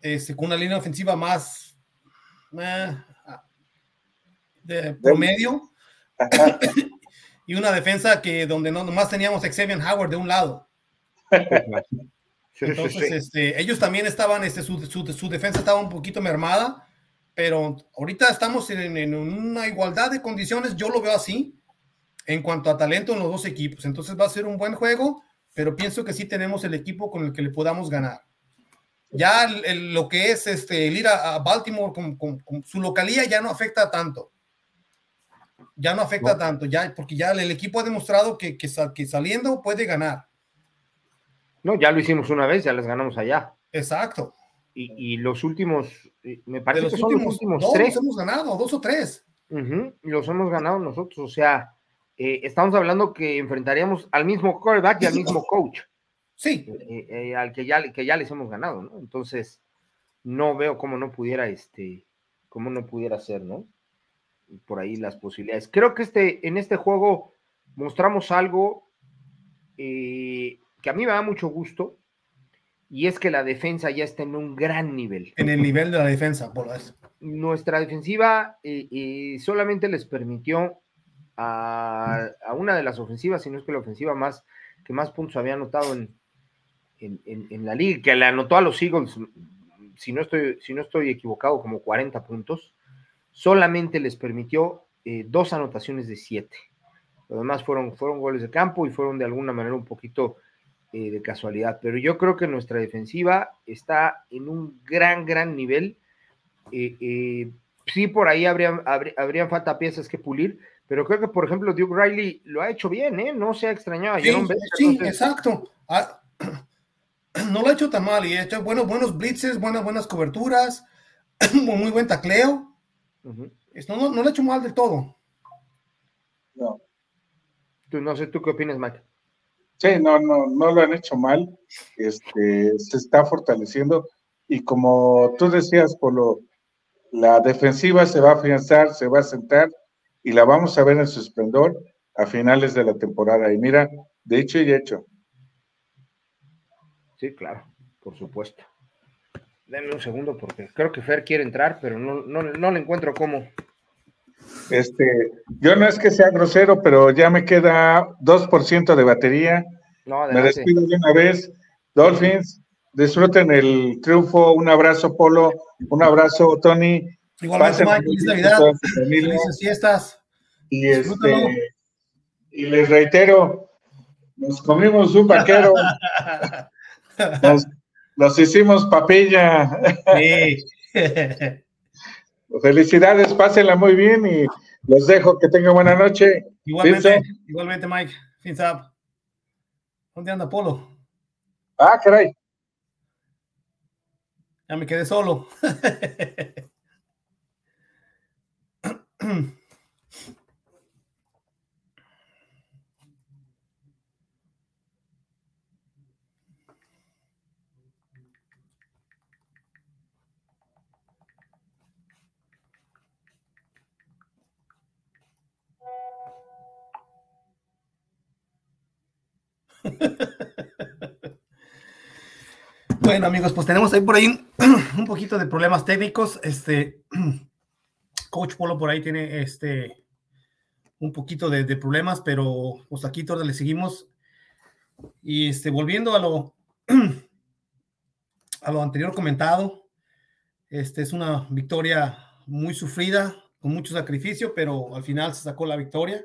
este, con una línea ofensiva más eh, de promedio y una defensa que donde no nomás teníamos Xavier Howard de un lado. Entonces, Este, ellos también estaban, este, su, su, defensa estaba un poquito mermada, pero ahorita estamos en, una igualdad de condiciones, yo lo veo así, en cuanto a talento en los dos equipos. Entonces va a ser un buen juego, pero pienso que sí tenemos el equipo con el que le podamos ganar. Ya lo que es este, el ir a, Baltimore con, su localía ya no afecta tanto. Ya no afecta tanto, ya, porque ya el equipo ha demostrado que, que saliendo puede ganar. No, ya lo hicimos una vez, ya les ganamos allá. Exacto. Y, los últimos, eh, me parece que son los últimos dos tres. Los hemos ganado, dos o tres. los hemos ganado nosotros, o sea, eh, estamos hablando que enfrentaríamos al mismo quarterback y al mismo coach. Sí. Eh, al que ya, que ya les hemos ganado, ¿no? Entonces, no veo cómo no pudiera, este, cómo no pudiera ser, ¿no? Por ahí las posibilidades. Creo que este, en este juego mostramos algo eh, que a mí me da mucho gusto, y es que la defensa ya está en un gran nivel. En el nivel de la defensa, por eso. Nuestra defensiva eh, eh, solamente les permitió a, una de las ofensivas, si no es que la ofensiva más que más puntos había anotado en, en, la liga, que le anotó a los Eagles, si no estoy, si no estoy equivocado, como 40 puntos, solamente les permitió eh, dos anotaciones de siete. Lo demás fueron, fueron goles de campo y fueron de alguna manera un poquito eh, de casualidad, pero yo creo que nuestra defensiva está en un gran, gran nivel. Eh, sí, por ahí habrían, habrían falta piezas que pulir, pero creo que, por ejemplo, Duke Riley lo ha hecho bien, ¿eh? No se ha extrañado. Sí, sí exacto. Ah, no lo ha hecho tan mal y ha hecho buenos, buenos blitzes, buenas, buenas coberturas, muy buen tacleo. Esto no, no lo ha hecho mal del todo. No. Tú, no sé, ¿tú qué opinas, Mike? Sí, no, no, no lo han hecho mal. Este, se está fortaleciendo. Y como tú decías, Polo, la defensiva se va a afianzar, se va a sentar y la vamos a ver en su esplendor a finales de la temporada. Y mira, de hecho y hecho. Sí, claro, por supuesto. Denme un segundo porque creo que Fer quiere entrar, pero no, no, no le encuentro cómo. Este, yo no es que sea grosero, pero ya me queda 2% de batería. me despido de una vez. Dolphins, disfruten el triunfo. Un abrazo, Polo. Un abrazo, Tony. Igualmente, Mike. Feliz Navidad. Felices fiestas. Y, este, y les reitero, nos comimos un vaquero. nos, hicimos papilla. Sí. Felicidades, pásenla muy bien y los dejo. Que tengan buena noche. Igualmente, igualmente Mike. Fins ¿Dónde anda Polo? Ah, caray. Ya me quedé solo. Bueno, amigos, pues tenemos ahí por ahí un poquito de problemas técnicos. Este Coach Polo por ahí tiene este un poquito de, problemas, pero pues aquí todos le seguimos. Y este, volviendo a lo a lo anterior comentado, este es una victoria muy sufrida, con mucho sacrificio, pero al final se sacó la victoria.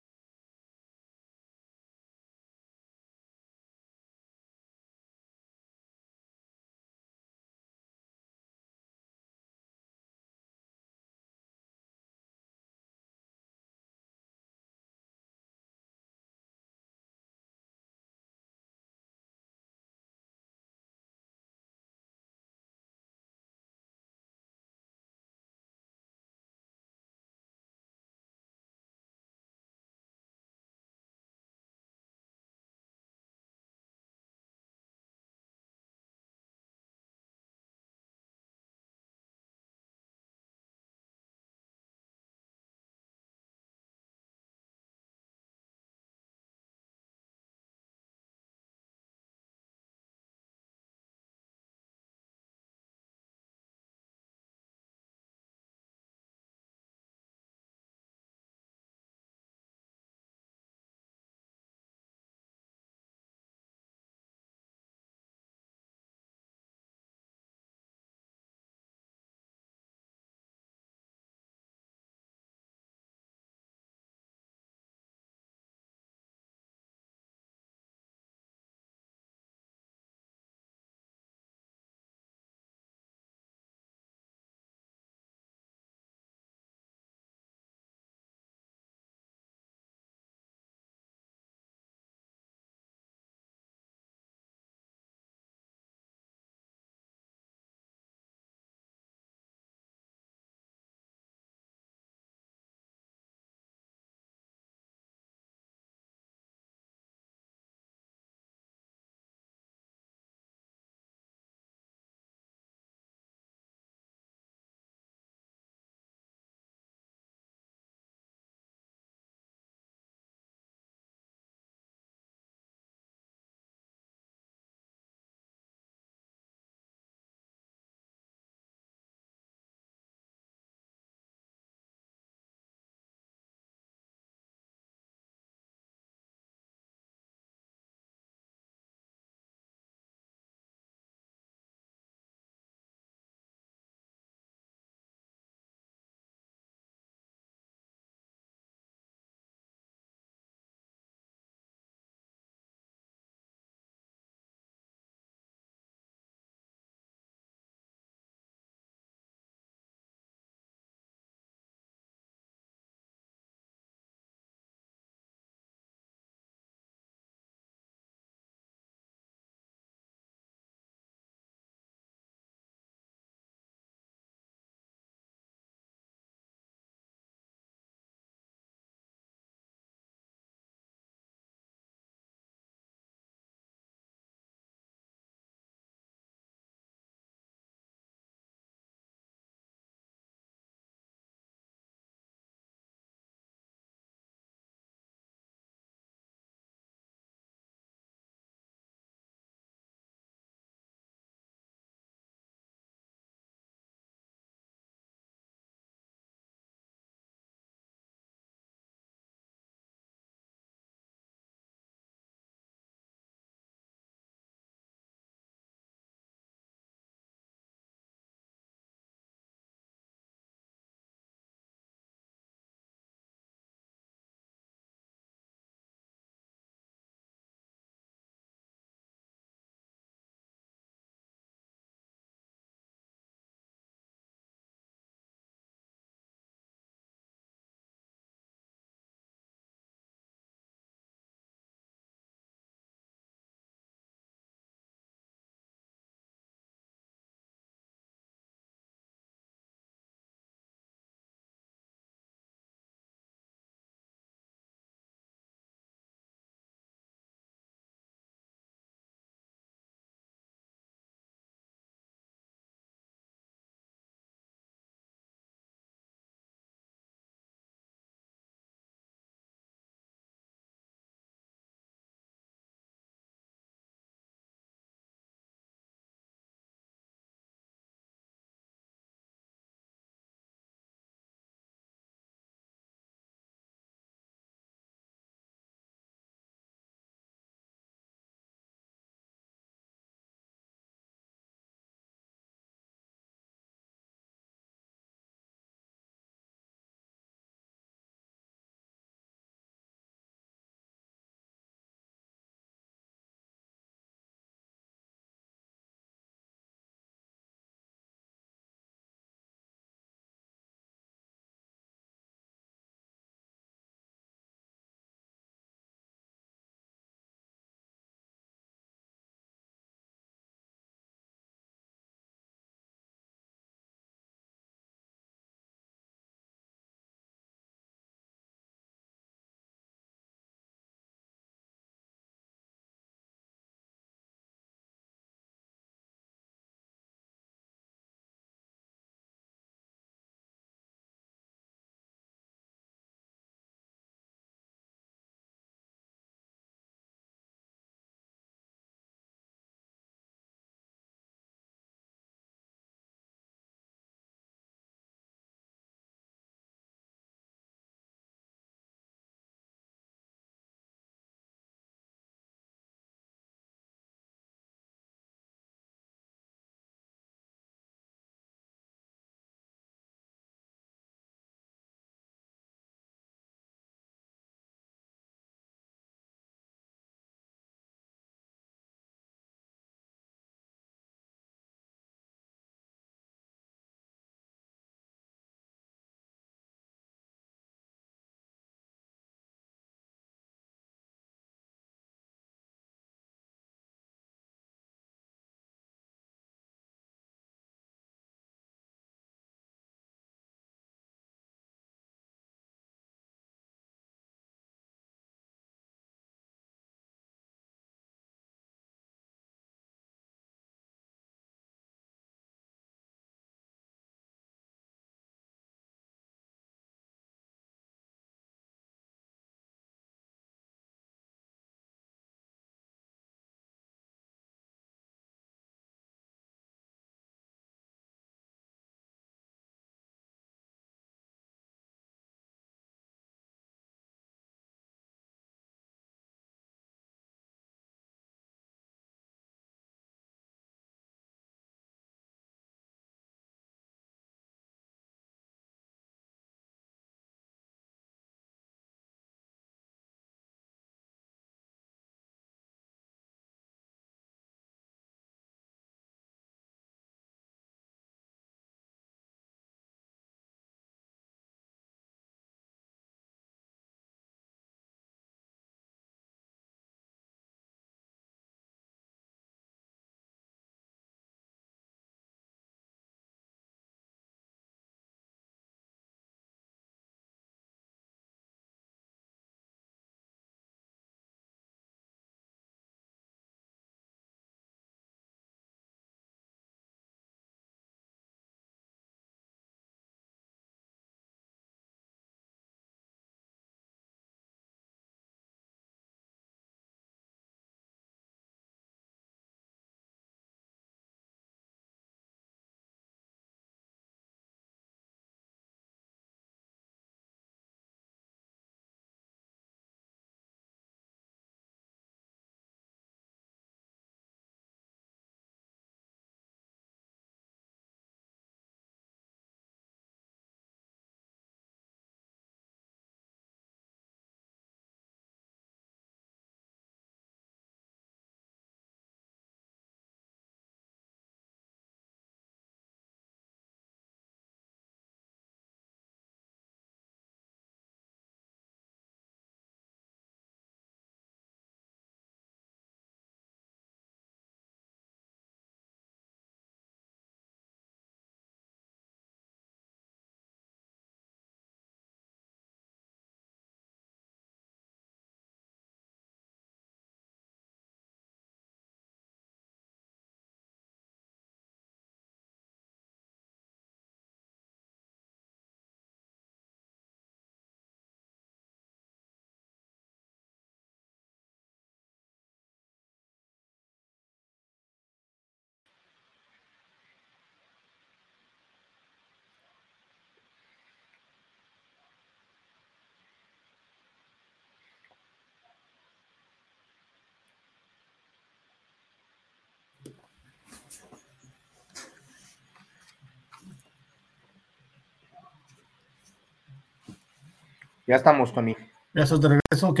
Ya estamos, Tony. ¿Ya estás de regreso? Ok.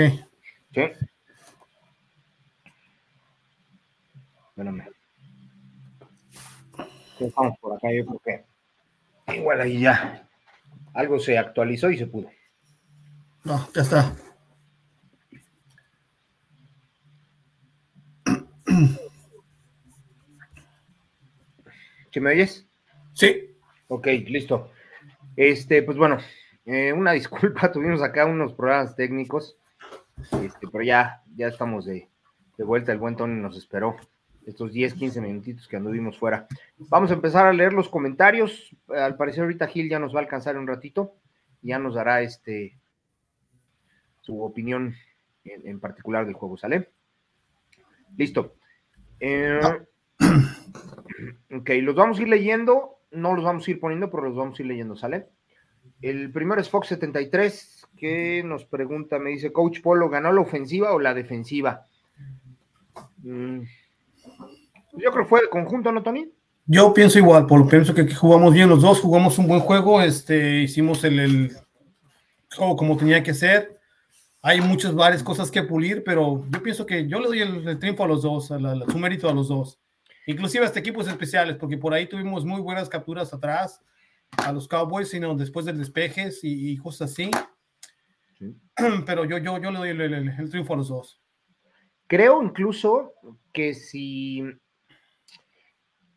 Sí. Espérame. Estamos por acá, yo creo que igual ahí ya algo se actualizó y se pudo. No, ya está. ¿Sí me oyes? Sí. Ok, listo. Este, pues bueno, eh, una disculpa, tuvimos acá unos problemas técnicos, este, pero ya, ya estamos de, de vuelta. El buen Tony nos esperó estos 10, 15 minutitos que anduvimos fuera. Vamos a empezar a leer los comentarios. Al parecer ahorita Gil ya nos va a alcanzar un ratito, ya nos dará este su opinión en, particular del juego, ¿sale? Listo. Eh, ok, los vamos a ir leyendo, no los vamos a ir poniendo, pero los vamos a ir leyendo, ¿sale? El primero es Fox73, que nos pregunta, me dice, Coach Polo, ¿ganó la ofensiva o la defensiva? Mm, yo creo que fue el conjunto, ¿no, Tony? Yo pienso igual, Polo, pienso que jugamos bien los dos, jugamos un buen juego, este, hicimos el, el juego como tenía que ser hay muchas varias cosas que pulir, pero yo pienso que yo le doy el, triunfo a los dos, su mérito a los dos. Inclusive hasta equipos especiales, porque por ahí tuvimos muy buenas capturas atrás a los Cowboys, sino después del despejes y, cosas así. Pero yo, yo, yo le doy el, triunfo a los dos. Creo incluso que si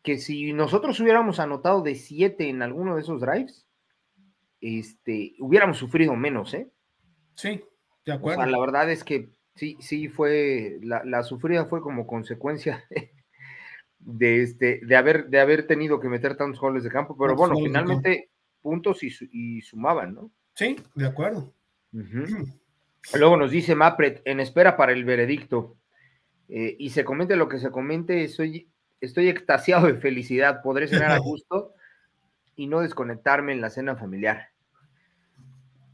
que si nosotros hubiéramos anotado de siete en alguno de esos drives, este, hubiéramos sufrido menos, ¿eh? Sí, de acuerdo. la verdad es que sí, sí fue, la, sufrida fue como consecuencia de, este, de, haber, de haber tenido que meter tantos goles de campo, pero bueno, finalmente puntos y, sumaban, ¿no? Sí, de acuerdo. Luego nos dice Mapret, en espera para el veredicto. Eh, y se comente lo que se comente, estoy, estoy extasiado de felicidad, podré cenar a gusto y no desconectarme en la cena familiar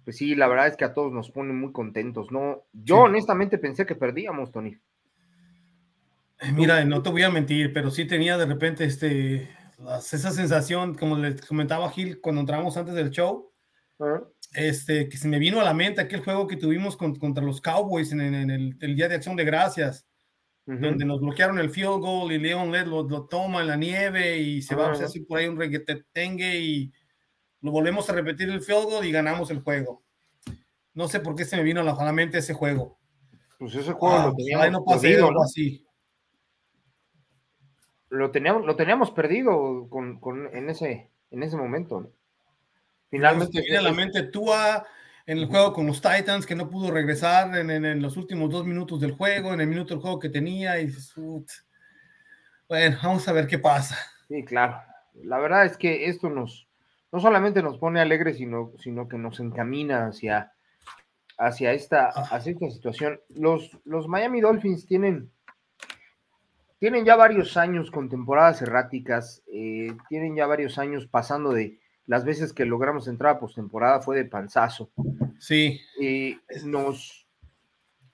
pues sí, la verdad es que a todos nos pone muy contentos, ¿no? Yo honestamente pensé que perdíamos, Tony. Eh, mira, no te voy a mentir, pero sí tenía de repente este, esa sensación, como le comentaba Gil cuando entramos antes del show, este, que se me vino a la mente aquel juego que tuvimos contra los Cowboys en, el, Día de Acción de Gracias, donde nos bloquearon el field goal y Leon Led lo, toma en la nieve y se va a hacer por ahí un reguetetengue y lo volvemos a repetir el field goal y ganamos el juego. No sé por qué se me vino a la mente ese juego. Pues ese juego lo teníamos perdido, ¿no? así. Lo teníamos, lo teníamos perdido con, en, ese, en ese momento. Finalmente. viene a la mente Tua en el juego con los Titans, que no pudo regresar en, los últimos dos minutos del juego, en el minuto del juego que tenía. Y bueno, vamos a ver qué pasa. Sí, claro. La verdad es que esto nos, no solamente nos pone alegres, sino, sino que nos encamina hacia, hacia, esta, ah. hacia esta situación. Los, los Miami Dolphins tienen, tienen ya varios años con temporadas erráticas, eh, tienen ya varios años pasando de las veces que logramos entrar a postemporada fue de panzazo. Sí. Eh, nos,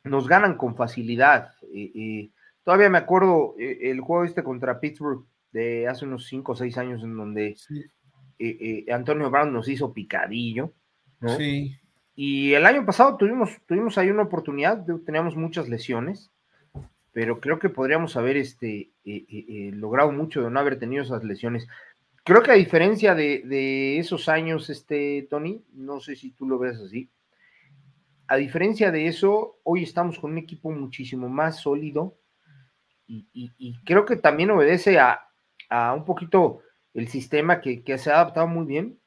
nos ganan con facilidad. Eh, todavía me acuerdo el juego este contra Pittsburgh de hace unos 5 o 6 años en donde eh, eh, Antonio Brown nos hizo picadillo. Sí. Y el año pasado tuvimos, tuvimos ahí una oportunidad, teníamos muchas lesiones, pero creo que podríamos haber este, eh, logrado mucho de no haber tenido esas lesiones. Creo que a diferencia de, esos años, este, Tony, no sé si tú lo ves así, a diferencia de eso, hoy estamos con un equipo muchísimo más sólido y, creo que también obedece a, a un poquito el sistema que, se ha adaptado muy bien,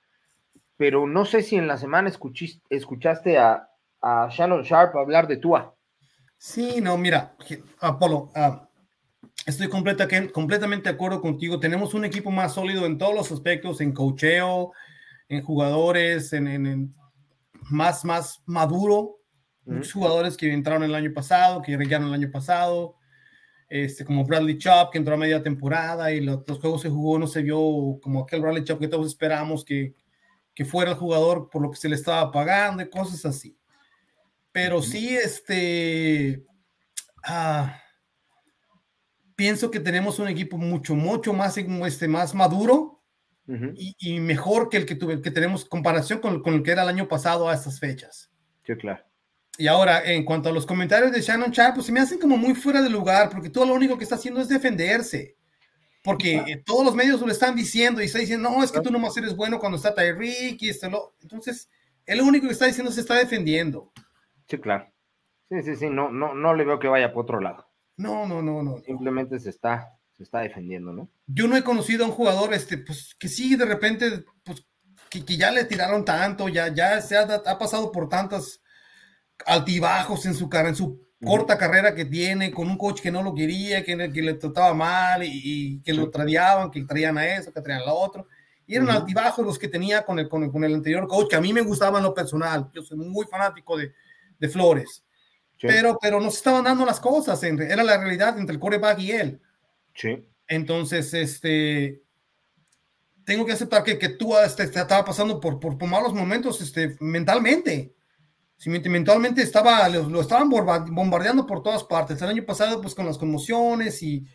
pero no sé si en la semana escuchaste a, Shannon Sharp hablar de Tua. Sí, no, mira, Apolo, ah, estoy completamente de acuerdo contigo. Tenemos un equipo más sólido en todos los aspectos, en cocheo, en jugadores, en, más, más maduro. Muchos jugadores que entraron el año pasado, que llegaron el año pasado, este, como Bradley Chop, que entró a media temporada y los, juegos se jugó, no se vio como aquel Bradley Chop que todos esperábamos que, que fuera el jugador por lo que se le estaba pagando y cosas así. Pero sí, este, ah, pienso que tenemos un equipo mucho, mucho más, este, más maduro y, y, mejor que el que, tuve, que tenemos comparación con, con, el que era el año pasado a estas fechas. Sí, claro. Y ahora, en cuanto a los comentarios de Shannon Sharp, pues se me hacen como muy fuera de lugar, porque todo lo único que está haciendo es defenderse. Porque todos los medios lo están diciendo y está diciendo, no, es que tú nomás eres bueno cuando está Tyreek y esto, lo... Entonces, él lo único que está diciendo se está defendiendo. Sí, claro. Sí, sí, sí, no, no, no le veo que vaya por otro lado. No, no, no, no. Simplemente se está, se está defendiendo, ¿no? Yo no he conocido a un jugador, este, pues, que sí, de repente, pues, que, que ya le tiraron tanto, ya, ya se ha, ha pasado por tantas altibajos en su, en su corta carrera que tiene, con un coach que no lo quería, que, que le trataba mal y, que lo tradeaban, que traían a eso, que traían a lo otro. Y eran altibajos los que tenía con el, con el, con, el, anterior coach, que a mí me gustaba en lo personal. Yo soy muy fanático de, de Flores. Pero, pero no se estaban dando las cosas, era la realidad entre el coreback y él. Sí. Entonces, este, tengo que aceptar que, que tú este, estaba pasando por, por, por, malos momentos este, mentalmente mentalmente estaba, lo, estaban bombardeando por todas partes. El año pasado, pues con las conmociones y,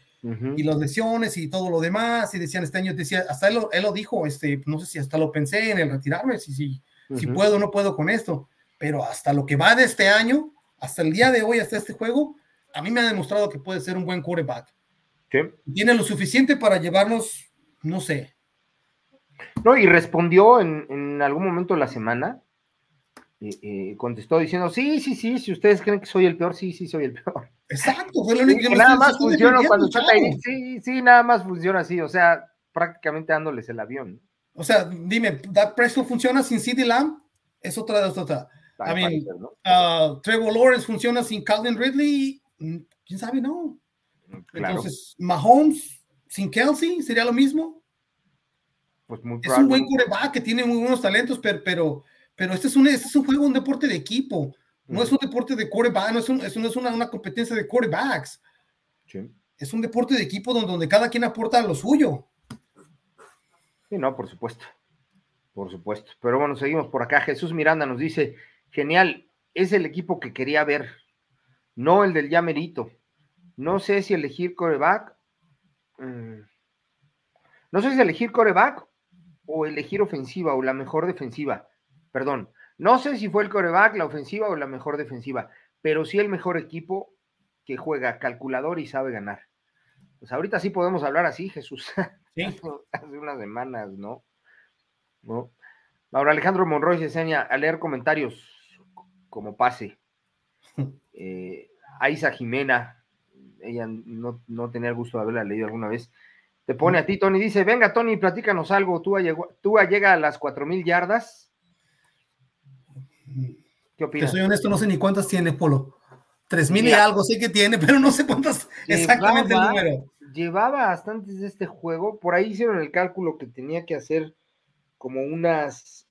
y las lesiones y todo lo demás, y decían este año, decía, hasta él, él, lo dijo, este, no sé si hasta lo pensé en el retirarme, si, si, si puedo o no puedo con esto, pero hasta lo que va de este año, hasta el día de hoy, hasta este juego, a mí me ha demostrado que puede ser un buen quarterback. Tiene lo suficiente para llevarnos, no sé. No, y respondió en, en algún momento de la semana, eh, contestó diciendo, sí, sí, sí, si ustedes creen que soy el peor, sí, sí, soy el peor. Exacto, fue lo único que nada más funciona cuando está ahí. Sí, sí, nada más funciona así, o sea, prácticamente dándoles el avión. O sea, dime, ¿That Preston funciona sin CD Lamb? Es otra de otra. I mean, ¿no? uh, Trevor Lawrence funciona sin Calvin Ridley, mm, quién sabe, no. Mm, Entonces, Mahomes sin Kelsey sería lo mismo. Pues muy es un buen coreback que tiene muy buenos talentos, pero, pero pero este es un, este es un juego, un deporte de equipo, no es un deporte de quarterback, no es, un, es, una, una, competencia de quarterbacks. Es un deporte de equipo donde, donde cada quien aporta lo suyo. Sí, no, por supuesto. Por supuesto. Pero bueno, seguimos por acá. Jesús Miranda nos dice: genial, es el equipo que quería ver, no el del Yamerito. No sé si elegir coreback. Mm, no sé si elegir coreback o elegir ofensiva o la mejor defensiva perdón, no sé si fue el coreback, la ofensiva o la mejor defensiva, pero sí el mejor equipo que juega calculador y sabe ganar. Pues ahorita sí podemos hablar así, Jesús. Sí. Hace unas semanas, ¿no? ¿no? Ahora Alejandro Monroy se enseña a leer comentarios como pase. Eh, Jimena, ella no, no, tenía el gusto de haberla leído alguna vez. Te pone a ti, Tony, dice, venga, Tony, platícanos algo. Tú, llega a las cuatro mil yardas ¿Qué opinas? soy honesto, no sé ni cuántas tiene Polo. Tres mil y algo sé que tiene, pero no sé cuántas exactamente el número. Llevaba hasta antes de este juego, por ahí hicieron el cálculo que tenía que hacer como unas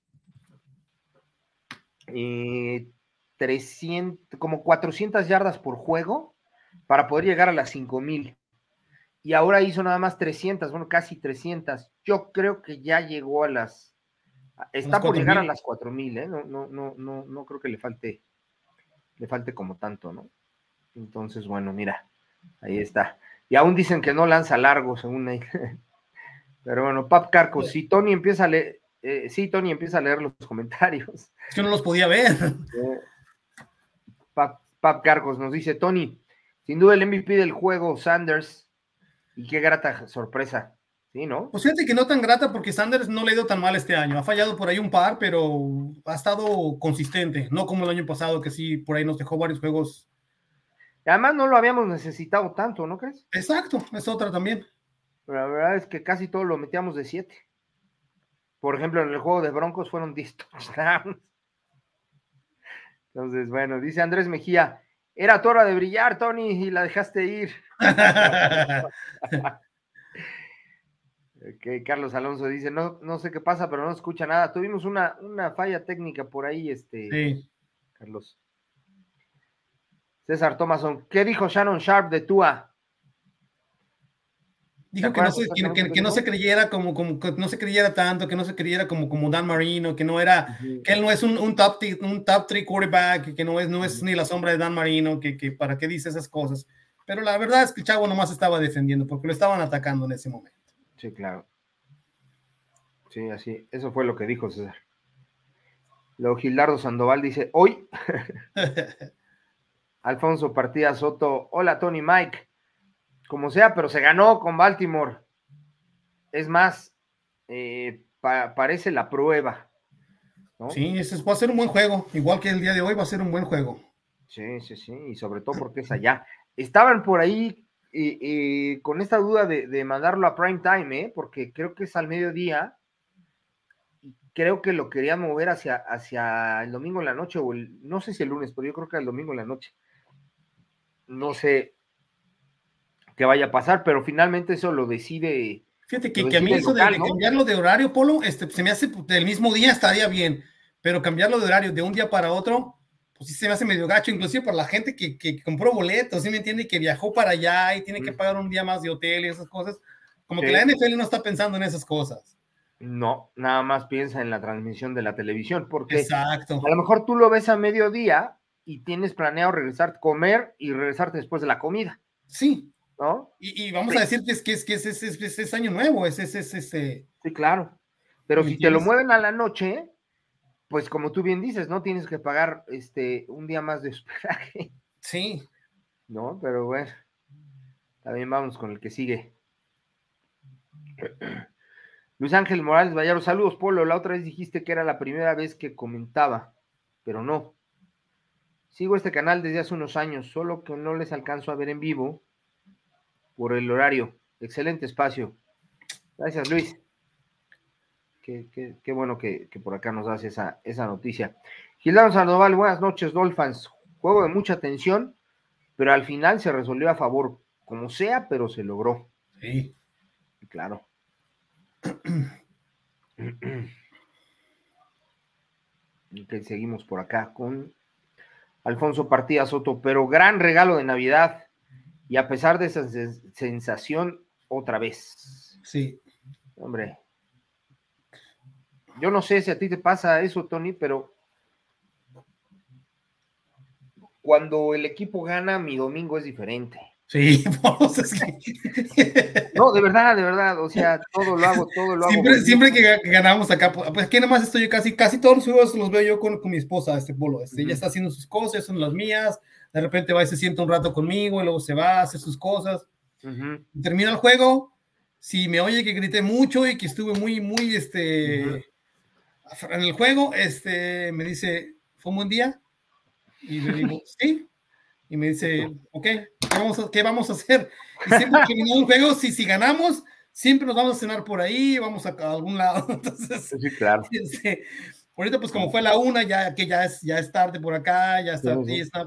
300, eh, como 400 yardas por juego para poder llegar a las 5000. Y ahora hizo nada más 300, bueno, casi 300. Yo creo que ya llegó a las Está por llegar a las 4000, ¿eh? No, no, no, no, no creo que le falte, le falte como tanto, ¿no? Entonces, bueno, mira, ahí está. Y aún dicen que no lanza largo, según ahí. Pero bueno, Pap Carcos, si Tony empieza a leer, eh, sí, Tony empieza a leer los comentarios. Es que no los podía ver. Pap, Pap nos dice, Tony, sin duda el MVP del juego, Sanders, y qué grata sorpresa. Sí, ¿no? Pues fíjate que no tan grata porque Sanders no le ha ido tan mal este año. Ha fallado por ahí un par, pero ha estado consistente. No como el año pasado, que sí, por ahí nos dejó varios juegos. Además, no lo habíamos necesitado tanto, ¿no crees? Exacto, es otra también. Pero la verdad es que casi todo lo metíamos de siete. Por ejemplo, en el juego de Broncos fueron 10 Entonces, bueno, dice Andrés Mejía, era tu hora de brillar, Tony, y la dejaste ir. que Carlos Alonso dice, no, no sé qué pasa, pero no escucha nada. Tuvimos una, una falla técnica por ahí, este, sí. Carlos. César Thomason, ¿qué dijo Shannon Sharp de Tua? Dijo que no, se, que, no se creyera como, como que no se creyera tanto, que no se creyera como, como Dan Marino, que no era, que él no es un, un top un top three quarterback, que no es, no es ni la sombra de Dan Marino, que, que para qué dice esas cosas. Pero la verdad es que el chavo nomás estaba defendiendo porque lo estaban atacando en ese momento. Sí, claro. Sí, así, eso fue lo que dijo César. Luego Gilardo Sandoval dice, hoy. Alfonso Partida Soto, hola Tony Mike. Como sea, pero se ganó con Baltimore. Es más, eh, parece la prueba. Sí, ese va a ser un buen juego. Igual que el día de hoy va a ser un buen juego. Sí, sí, sí. Y sobre todo porque es allá. Estaban por ahí eh, con esta duda de, mandarlo a prime time, ¿eh? porque creo que es al mediodía creo que lo querían mover hacia, hacia el domingo en la noche, o el, no sé si el lunes, pero yo creo que el domingo en la noche. No sé qué vaya a pasar, pero finalmente eso lo decide. Fíjate que, a mí eso de, cambiarlo de horario, Polo, este, se me hace del mismo día estaría bien, pero cambiarlo de horario de un día para otro, pues sí se me hace medio gacho, inclusive para la gente que, que compró boletos, ¿sí me entiende? Que viajó para allá y tiene que pagar un día más de hotel y esas cosas. Como que la NFL no está pensando en esas cosas. No, nada más piensa en la transmisión de la televisión, porque Exacto. a lo mejor tú lo ves a mediodía y tienes planeado regresar, comer y regresarte después de la comida. Sí. ¿No? Y, vamos a decir que es que es, que es, es, año nuevo, es, es, es, Sí, claro. Pero si te lo mueven a la noche, pues como tú bien dices, ¿no? Tienes que pagar este un día más de hospedaje. Sí. No, pero bueno. También vamos con el que sigue. Luis Ángel Morales Vallaro, saludos, Polo. La otra vez dijiste que era la primera vez que comentaba, pero no. Sigo este canal desde hace unos años, solo que no les alcanzo a ver en vivo por el horario. Excelente espacio. Gracias, Luis. Qué, bueno que, por acá nos das esa, esa noticia. Gildardo Sandoval, buenas noches, Dolphins. Juego de mucha tensión, pero al final se resolvió a favor, como sea, pero se logró. Sí. Claro. Ok, seguimos por acá con Alfonso Partida Soto, pero gran regalo de Navidad y a pesar de esa sensación, otra vez. Sí. Hombre, yo no sé si a ti te pasa eso, Tony, pero cuando el equipo gana, mi domingo es diferente. Sí, vamos, No, de verdad, de verdad, o sea, todo lo hago, todo lo hago. Siempre que ganamos acá, pues, pues aquí nomás estoy yo casi, casi todos los juegos los veo yo con, mi esposa, este polo, este, ella está haciendo sus cosas, son las mías, de repente va y se sienta un rato conmigo, y luego se va, hace sus cosas, termina el juego, si me oye que grité mucho y que estuve muy, muy, este, en el juego, este, me dice, ¿fue un buen día? Y le digo, sí, y me dice, ok, ¿qué vamos a, hacer? Y siempre que un juego, si, si ganamos, siempre nos vamos a cenar por ahí, vamos a, algún lado. Entonces, sí, claro. Este, ahorita, pues como fue la una, ya que ya es, ya es tarde por acá, ya está, está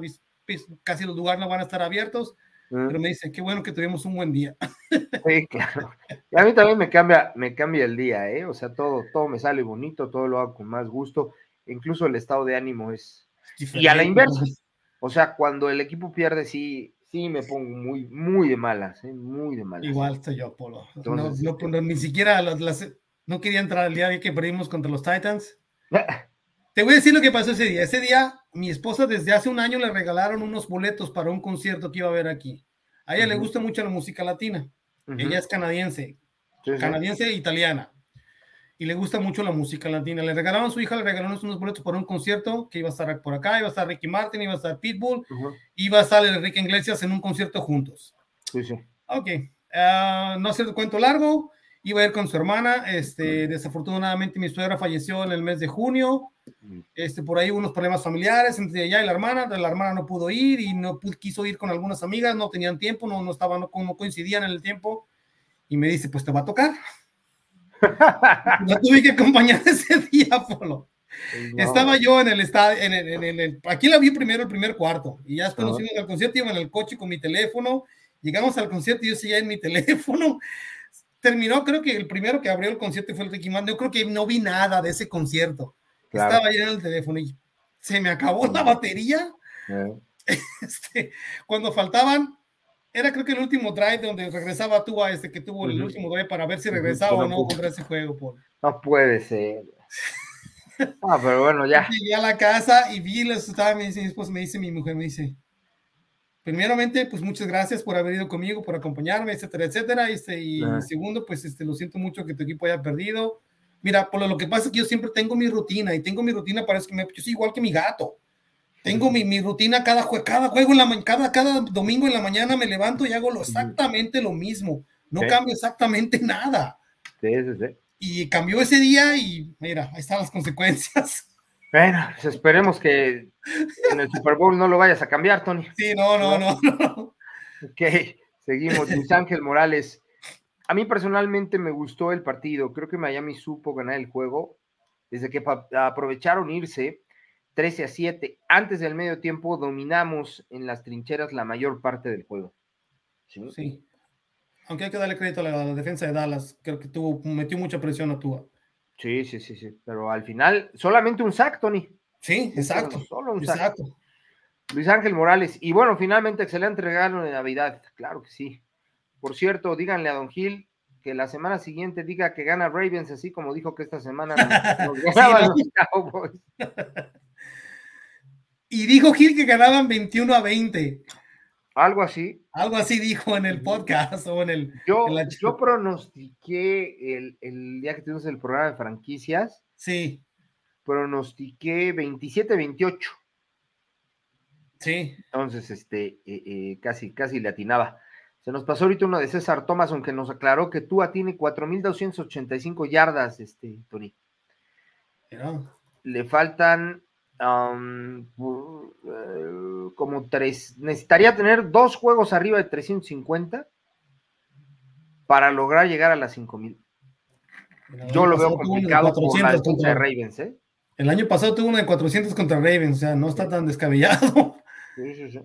casi los lugares no van a estar abiertos. Pero me dice, qué bueno que tuvimos un buen día. Sí, claro. Y a mí también me cambia, me cambia el día, ¿eh? O sea, todo, todo me sale bonito, todo lo hago con más gusto. Incluso el estado de ánimo es. Y a la inversa. O sea, cuando el equipo pierde, sí, sí me pongo muy, muy de malas, ¿eh? muy de malas. Igual estoy yo, Polo. no, ni siquiera las, no quería entrar el día que perdimos contra los Titans. Te voy a decir lo que pasó ese día. Ese día, mi esposa desde hace un año le regalaron unos boletos para un concierto que iba a haber aquí. A ella le gusta mucho la música latina. Ella es canadiense, canadiense e italiana y le gusta mucho la música latina. Le regalaron a su hija, le regalaron unos boletos para un concierto que iba a estar por acá, iba a estar Ricky Martin, iba a estar Pitbull, iba a estar Enrique Iglesias en un concierto juntos. Sí, sí. Ok, uh, no hacer cuento largo, iba a ir con su hermana, este, desafortunadamente mi suegra falleció en el mes de junio, este, por ahí unos problemas familiares entre ella y la hermana, la hermana no pudo ir y no quiso ir con algunas amigas, no tenían tiempo, no, no, estaban, no, no coincidían en el tiempo, y me dice, pues te va a tocar. No tuve que acompañar ese día, Polo. Estaba yo en el estadio, en el, aquí la vi primero el primer cuarto, y ya después nos fuimos al concierto, iba en el coche con mi teléfono, llegamos al concierto y yo seguía en mi teléfono. Terminó, creo que el primero que abrió el concierto fue el Ricky Martin. Yo creo que no vi nada de ese concierto. Estaba ahí en el teléfono y se me acabó la batería. Este, cuando faltaban era creo que el último drive donde regresaba tú a este que tuvo el último drive para ver si regresaba o no contra ese juego, Paul. No puede ser. Ah, pero bueno, ya. Llegué a la casa y vi los estaba mi me dice mi mujer, me dice, primeramente, pues muchas gracias por haber ido conmigo, por acompañarme, etcétera, etcétera. Este, y segundo, pues este, lo siento mucho que tu equipo haya perdido. Mira, por lo que pasa es que yo siempre tengo mi rutina y tengo mi rutina, parece que me, yo soy igual que mi gato. Tengo mi, mi rutina cada, jue, cada juego, en la, cada, cada domingo en la mañana me levanto y hago lo, exactamente lo mismo. No Sí. cambio exactamente nada. Sí, sí, sí. Y cambió ese día y mira, ahí están las consecuencias. Bueno, pues esperemos que en el Super Bowl no lo vayas a cambiar, Tony. Sí, no, no, no. no. Ok, seguimos. Luis Ángel Morales. A mí personalmente me gustó el partido. Creo que Miami supo ganar el juego desde que aprovecharon irse 13 a 7. Antes del medio tiempo dominamos en las trincheras la mayor parte del juego. ¿Sí? Sí. Aunque hay que darle crédito a la, a la defensa de Dallas, creo que tuvo, metió mucha presión a Tua. sí, sí, sí, sí. Pero al final, solamente un sack, Tony. Sí, exacto. Solo un sack. Exacto. Luis Ángel Morales. Y bueno, finalmente excelente regalo de Navidad. Claro que sí. Por cierto, díganle a Don Gil que la semana siguiente diga que gana Ravens, así como dijo que esta semana nos, nos los Cowboys. Y dijo Gil que ganaban 21 a 20. Algo así. Algo así dijo en el podcast o en el. Yo, en la- yo pronostiqué el, el día que tuvimos el programa de franquicias, Sí, pronostiqué 27-28. sí. Entonces, este, eh, eh, casi, casi le atinaba. Se nos pasó ahorita uno de César Thomas, aunque nos aclaró que Tua tiene 4.285 yardas, este, Tony. Mira, Le faltan eh, como tres. Necesitaría tener dos juegos arriba de 350 para lograr llegar a las 5.000. mira, el Yo lo veo complicado por la 400 defensa de contra- Ravens, ¿eh? El año pasado tuvo uno de 400 contra Ravens, o sea, no está tan descabellado. Sí, sí, sí.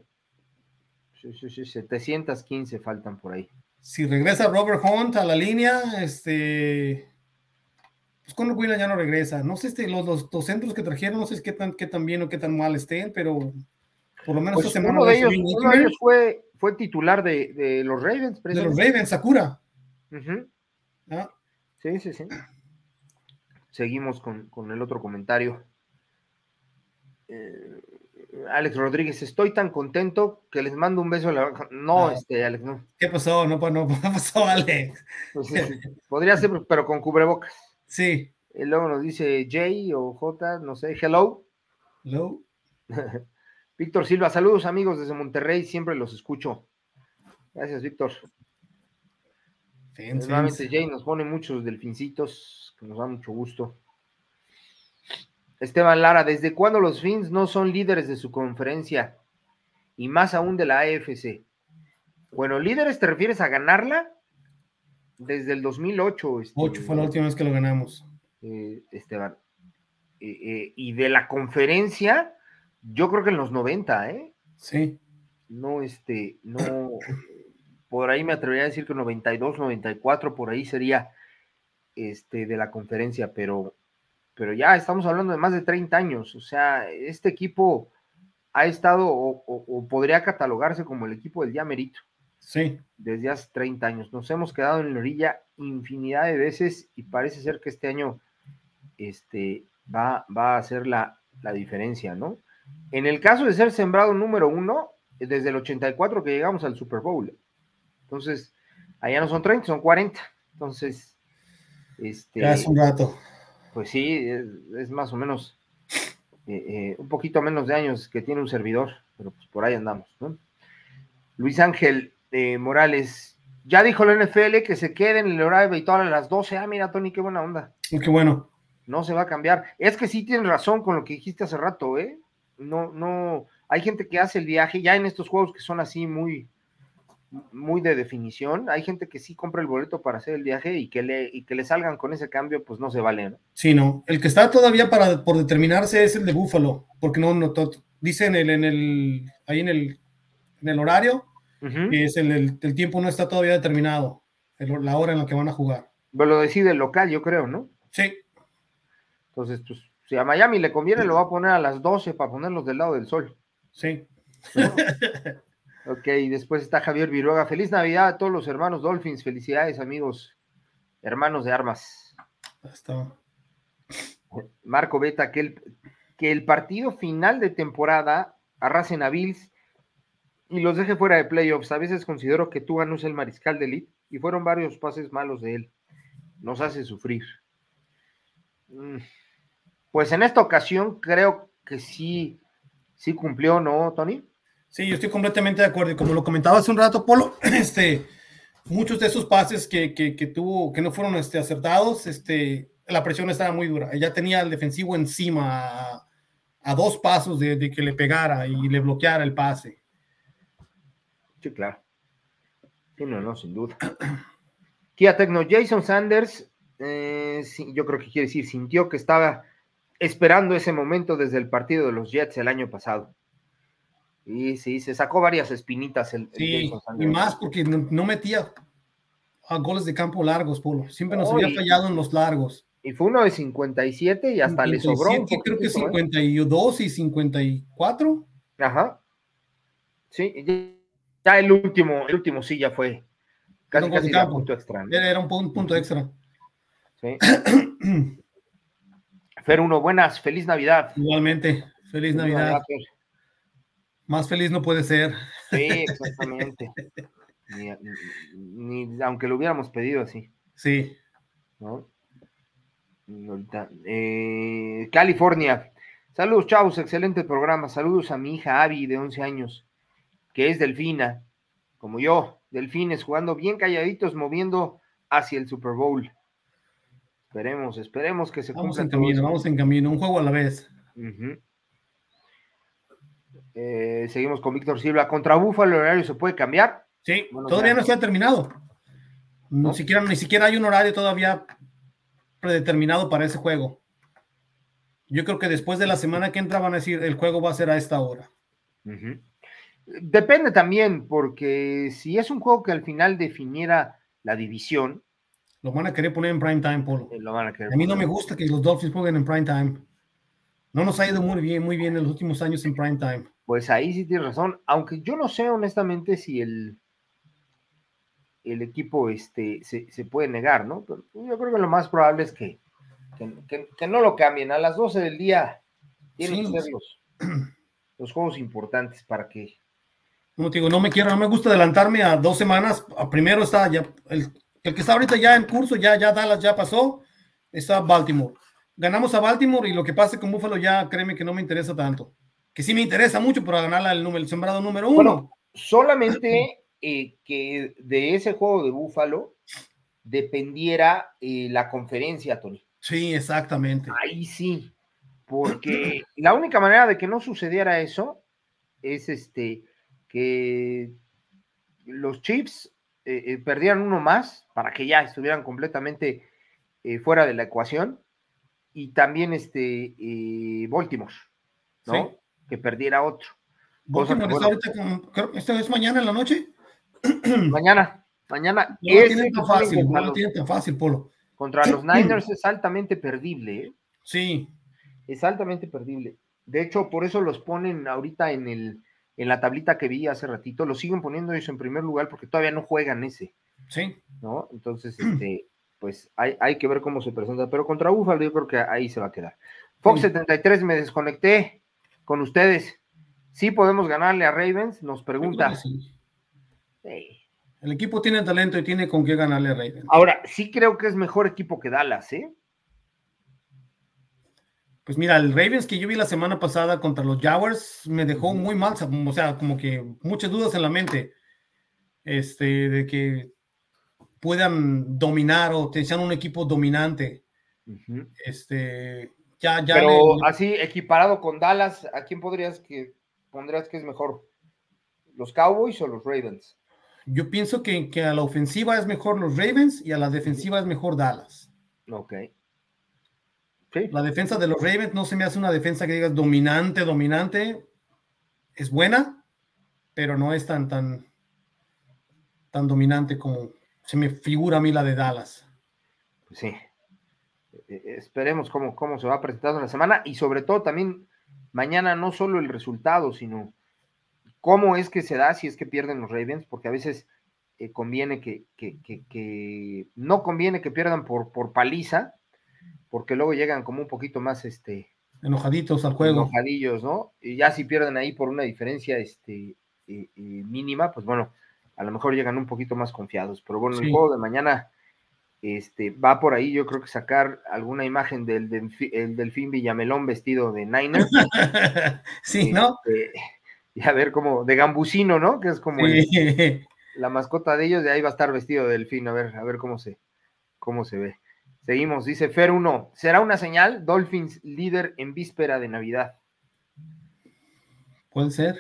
Sí, sí, sí, 715 faltan por ahí. Si regresa Robert Hunt a la línea, este. Pues Conor Wheeler ya no regresa. No sé este, los, los, los centros que trajeron, no sé qué tan, qué tan bien o qué tan mal estén, pero por lo menos Pues esta semana uno de ellos, uno de ellos fue, fue titular de, de los Ravens, de los. Ravens, Sakura. ¿ah? Sí, sí, sí. Seguimos con, con el otro comentario. Eh, Alex Rodríguez, estoy tan contento que les mando un beso. a la- No, Ah. este, Alex, no. ¿Qué pasó? No, no, no pasó, Alex. Pues, sí, podría ser, pero con cubrebocas. Sí. Y luego nos dice Jay o J, no sé, hello. Hello. Víctor Silva, saludos amigos desde Monterrey, siempre los escucho. Gracias, Víctor. Nuevamente. Jay nos pone muchos delfincitos, que nos da mucho gusto. Esteban Lara, ¿desde cuándo los Fins no son líderes de su conferencia? Y más aún de la AFC. Bueno, líderes te refieres a ganarla desde el 2008. este, Ocho fue la última vez que lo ganamos. eh, Esteban. Eh, eh, y de la conferencia, yo creo que en los 90, ¿eh? Sí. no, este, no, por ahí me atrevería a decir que 92, 94, por ahí sería, este, de la conferencia, pero, pero ya estamos hablando de más de 30 años, o sea, este equipo ha estado o, o- o podría catalogarse como el equipo del día merito Sí. desde hace 30 años. Nos hemos quedado en la orilla infinidad de veces y parece ser que este año este, va, va a hacer la, la diferencia, ¿no? En el caso de ser sembrado número uno, desde el 84 que llegamos al Super Bowl. Entonces, allá no son 30, son 40. Entonces, este, Ya hace un rato. pues sí, es, es más o menos eh, eh, un poquito menos de años que tiene un servidor, pero pues por ahí andamos, ¿no? Luis Ángel eh, Morales, ya dijo la NFL que se quede en el horario habitual a las 12. Ah, mira, Tony, qué buena onda. Oh, Qué bueno. No se va a cambiar. Es que sí tienes razón con lo que dijiste hace rato, ¿eh? No, no, hay gente que hace el viaje ya en estos juegos que son así muy, muy de definición. Hay gente que sí compra el boleto para hacer el viaje y que le, y que le salgan con ese cambio, pues no se vale, ¿no? Sí, no. El que está todavía para, por determinarse es el de Búfalo, porque no, no to- dice en el, en el, ahí en el, en el horario Ujú. que es el, el- el tiempo no está todavía determinado, el- la hora en la que van a jugar. Pero lo decide el local, yo creo, ¿no? Sí, Entonces, pues, si a Miami le conviene, lo va a poner a las 12 para ponerlos del lado del sol. sí. ¿no? ok, y después está Javier Viruega. Feliz Navidad a todos los hermanos Dolphins. Felicidades, amigos, hermanos de armas. Está. Marco Beta, que el, que el partido final de temporada arrasen a Bills y los deje fuera de playoffs. A veces considero que Tua no es el mariscal de elite y fueron varios pases malos de él. Nos hace sufrir. Mm, pues en esta ocasión creo que sí, sí cumplió, ¿no, Tony? Sí, yo estoy completamente de acuerdo. Y como lo comentaba hace un rato, Polo, este, muchos de esos pases que, que, tuvo, que no fueron este, acertados, este, la presión estaba muy dura. Ya tenía el defensivo encima a, dos pasos de, que le pegara y le bloqueara el pase. Sí, claro. Sí, no, no, sin duda. Kia Tecno, Jason Sanders, eh, sí, yo creo que quiere decir, sintió que estaba esperando ese momento desde el partido de los Jets el año pasado. Y sí, se sacó varias espinitas el, sí, el y más porque no, metía a goles de campo largos, Polo. Siempre nos oh, había fallado en los largos. Y fue uno de 57 y hasta 57, le sobró. Un creo que 52 ¿eh? y 54. Ajá. Sí, ya el último, el último sí ya fue casi, casi era un punto extra. ¿no? Era un punto extra. Sí. Fer uno, buenas, feliz Navidad. Igualmente, feliz Navidad. Navidad Más feliz no puede ser. Sí, exactamente. ni, ni, aunque lo hubiéramos pedido así. Sí. ¿No? Eh, California. Saludos, chavos, excelente programa. Saludos a mi hija Abby, de 11 años, que es delfina, como yo, delfines, jugando bien calladitos, moviendo hacia el Super Bowl. Esperemos, esperemos que se Vamos en camino, vamos en camino, un juego a la vez. Uh -huh. eh, seguimos con Víctor Silva. Contra Búfalo, el horario se puede cambiar. Sí, bueno, todavía no está terminado. Ni, ¿No? siquiera, ni siquiera hay un horario todavía predeterminado para ese juego. Yo creo que después de la semana que entra van a decir el juego va a ser a esta hora. Uh -huh. Depende también, porque si es un juego que al final definiera la división. Lo van a querer poner en prime time, Polo. Lo van a, querer a mí no me gusta que los Dolphins jueguen en prime time. No nos ha ido muy bien, muy bien en los últimos años en prime time. Pues ahí sí tienes razón, aunque yo no sé honestamente si el, el equipo este, se, se, puede negar, ¿no? Pero yo creo que lo más probable es que, que, que, que no lo cambien. A las 12 del día tienen sí. que ser los, los, juegos importantes para que. Como te digo, no me quiero, no me gusta adelantarme a dos semanas. A primero está ya, el, el, que está ahorita ya en curso, ya, ya Dallas ya pasó, está Baltimore. Ganamos a Baltimore y lo que pase con Buffalo ya, créeme que no me interesa tanto. Que sí me interesa mucho para ganar el, número, el sembrado número uno. Bueno, solamente eh, que de ese juego de Búfalo dependiera eh, la conferencia, Tony. Sí, exactamente. Ahí sí, porque la única manera de que no sucediera eso es este que los Chiefs eh, eh, perdieran uno más para que ya estuvieran completamente eh, fuera de la ecuación y también este Baltimore, ¿no? Sí. Que perdiera otro. Baltimore está ahorita con, ¿Esto es mañana en la noche? mañana, mañana. No lo tiene tan fácil, no lo tiene tan fácil, Polo. Contra los Niners es altamente perdible. ¿eh? Sí. Es altamente perdible. De hecho, por eso los ponen ahorita en el en la tablita que vi hace ratito, lo siguen poniendo eso en primer lugar porque todavía no juegan ese. Sí. ¿No? Entonces, este, pues hay, hay que ver cómo se presenta. Pero contra Búfalo yo creo que ahí se va a quedar. Fox sí. 73, me desconecté con ustedes. ¿Sí podemos ganarle a Ravens? Nos pregunta. Sí. Sí. El equipo tiene talento y tiene con qué ganarle a Ravens. Ahora, sí creo que es mejor equipo que Dallas, ¿eh? Pues mira, el Ravens que yo vi la semana pasada contra los Jaguars me dejó muy mal, o sea, como que muchas dudas en la mente, este, de que puedan dominar o sean un equipo dominante. Uh -huh. Este, ya, ya. Pero le... así equiparado con Dallas, ¿a quién podrías que pondrías que es mejor? ¿Los Cowboys o los Ravens? Yo pienso que, que a la ofensiva es mejor los Ravens y a la defensiva es mejor Dallas. Ok. Sí. La defensa de los Ravens no se me hace una defensa que digas dominante, dominante. Es buena, pero no es tan, tan, tan dominante como se me figura a mí la de Dallas. Pues sí. Esperemos cómo, cómo se va presentando la semana y sobre todo también mañana no solo el resultado, sino cómo es que se da si es que pierden los Ravens, porque a veces eh, conviene que, que, que, que, no conviene que pierdan por, por paliza, porque luego llegan como un poquito más este enojaditos al juego. Enojadillos, ¿no? Y ya si pierden ahí por una diferencia este eh, eh, mínima, pues bueno, a lo mejor llegan un poquito más confiados. Pero bueno, sí. el juego de mañana Este, va por ahí, yo creo que sacar alguna imagen del, delfín Villamelón vestido de Niner. sí, ¿no? Este, y a ver cómo, de gambusino, ¿no? Que es como la mascota de ellos, de ahí va a estar vestido de delfín, a ver, a ver cómo se, cómo se ve. Seguimos, dice Fer 1, ¿será una señal? Dolphins líder en víspera de Navidad. Puede ser.